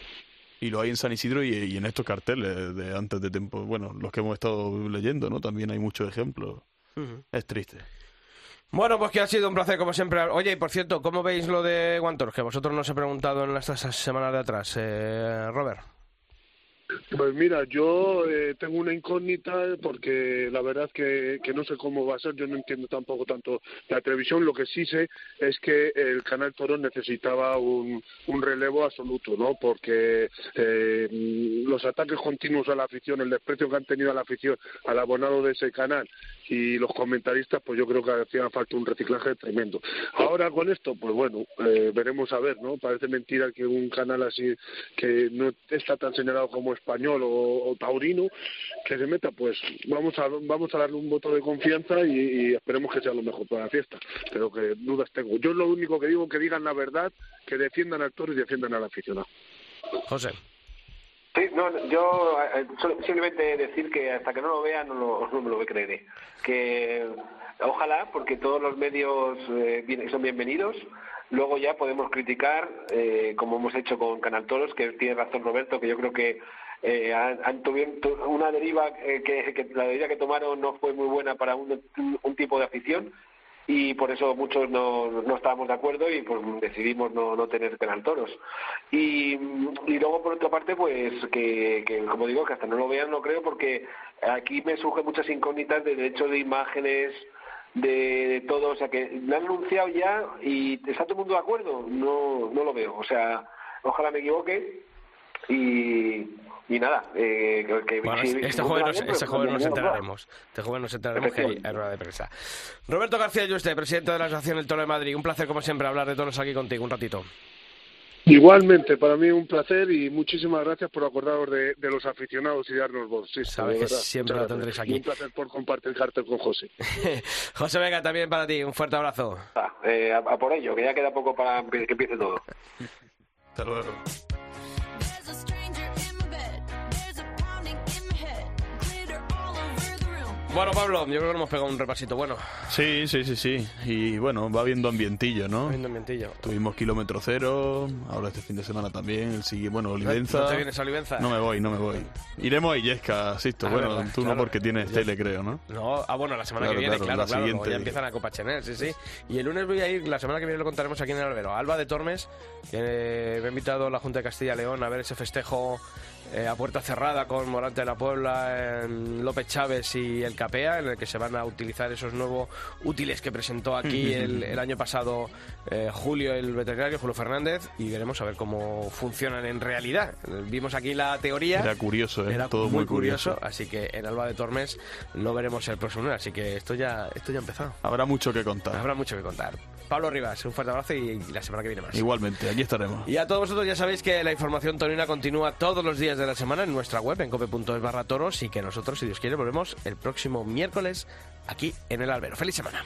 Y lo hay en San Isidro y, y en estos carteles de antes de tiempo, bueno, los que hemos estado leyendo, ¿no? También hay muchos ejemplos. Es triste. Bueno, pues que ha sido un placer, como siempre. Oye, y por cierto, ¿cómo veis lo de Guantor? Que vosotros nos he preguntado en estas semanas de atrás. Eh, Robert. Pues mira, yo eh, tengo una incógnita porque la verdad que, que no sé cómo va a ser, yo no entiendo tampoco tanto la televisión, lo que sí sé es que el canal Toro necesitaba un, un relevo absoluto, ¿no? Porque eh, los ataques continuos a la afición, el desprecio que han tenido a la afición, al abonado de ese canal y los comentaristas, pues yo creo que hacía falta un reciclaje tremendo. Ahora con esto, pues bueno, eh, veremos a ver, ¿no? Parece mentira que un canal así que no está tan señalado como español o, o taurino que se meta, pues vamos a vamos a darle un voto de confianza y, y esperemos que sea lo mejor para la fiesta. Pero que dudas tengo. Yo lo único que digo que digan la verdad, que defiendan al toro y defiendan al aficionado. José. Sí, no, yo eh, simplemente decir que hasta que no lo vea no, lo, no me lo creeré. Que ojalá, porque todos los medios eh, son bienvenidos. Luego ya podemos criticar, eh, como hemos hecho con Canal Toros, que tiene razón Roberto, que yo creo que eh, han, han tuvieron tu- una deriva eh, que, que la deriva que tomaron no fue muy buena para un, un tipo de afición y por eso muchos no, no estábamos de acuerdo y pues decidimos no, no tener canal toros. Y, y luego por otra parte pues que, que como digo que hasta no lo vean no creo porque aquí me surgen muchas incógnitas de derecho de imágenes de, de todo o sea que lo han anunciado ya y está todo el mundo de acuerdo. No no lo veo. O sea ojalá me equivoque y y nada eh, que, Bueno, si- este si joven, nos, bien, pues este joven nos bienvenido sea. enteraremos. Este joven nos enteraremos que hay hay rueda de prensa. Roberto García Yuste, presidente de la Asociación El Toro de Madrid. Un placer, como siempre, hablar de toros aquí contigo un ratito. Igualmente, para mí un placer y muchísimas gracias por acordaros de, de los aficionados y darnos voz. Sí, Sabes que siempre lo tendréis aquí. Y un placer por compartir cartel con José. José Vega, también para ti. Un fuerte abrazo. Ah, eh, a, a por ello que ya queda poco para que que empiece todo Hasta luego. Bueno, Pablo, yo creo que hemos pegado un repasito bueno. Sí, sí, sí, sí. Y bueno, va viendo ambientillo, ¿no? Viendo un mentillo. Tuvimos kilómetro cero, ahora este fin de semana también, el siguiente, bueno, Olivenza. ¿No te vienes a Olivenza? No me voy, no me voy. Iremos a Illesca, Sisto. Ah, bueno, verdad, tú claro. no porque tienes tele, creo, ¿no? No, ah, bueno, la semana Claro, que viene, claro, claro, la siguiente. ya empiezan a Copa Chanel, sí, sí. Y el lunes voy a ir, la semana que viene lo contaremos aquí en el albero. Alba de Tormes, que me ha invitado a la Junta de Castilla y León a ver ese festejo eh, a puerta cerrada con Morante de la Puebla, en López Chávez y el Capea, en el que se van a utilizar esos nuevos útiles que presentó aquí el, el año pasado eh, Julio, el veterinario, Julio Fernández, y veremos a ver cómo funcionan en realidad. Vimos aquí la teoría. Era curioso, ¿eh? Era Todo muy muy curioso, curioso. así que en Alba de Tormes lo veremos el próximo así que esto ya, esto ya ha empezado. Habrá mucho que contar. Habrá mucho que contar. Pablo Rivas, un fuerte abrazo y, y la semana que viene más. Igualmente, aquí estaremos. Y a todos vosotros ya sabéis que la información tonina continúa todos los días de la semana en nuestra web, en cope.es barra toros, y que nosotros, si Dios quiere, volvemos el próximo miércoles aquí en el albero. ¡Feliz semana!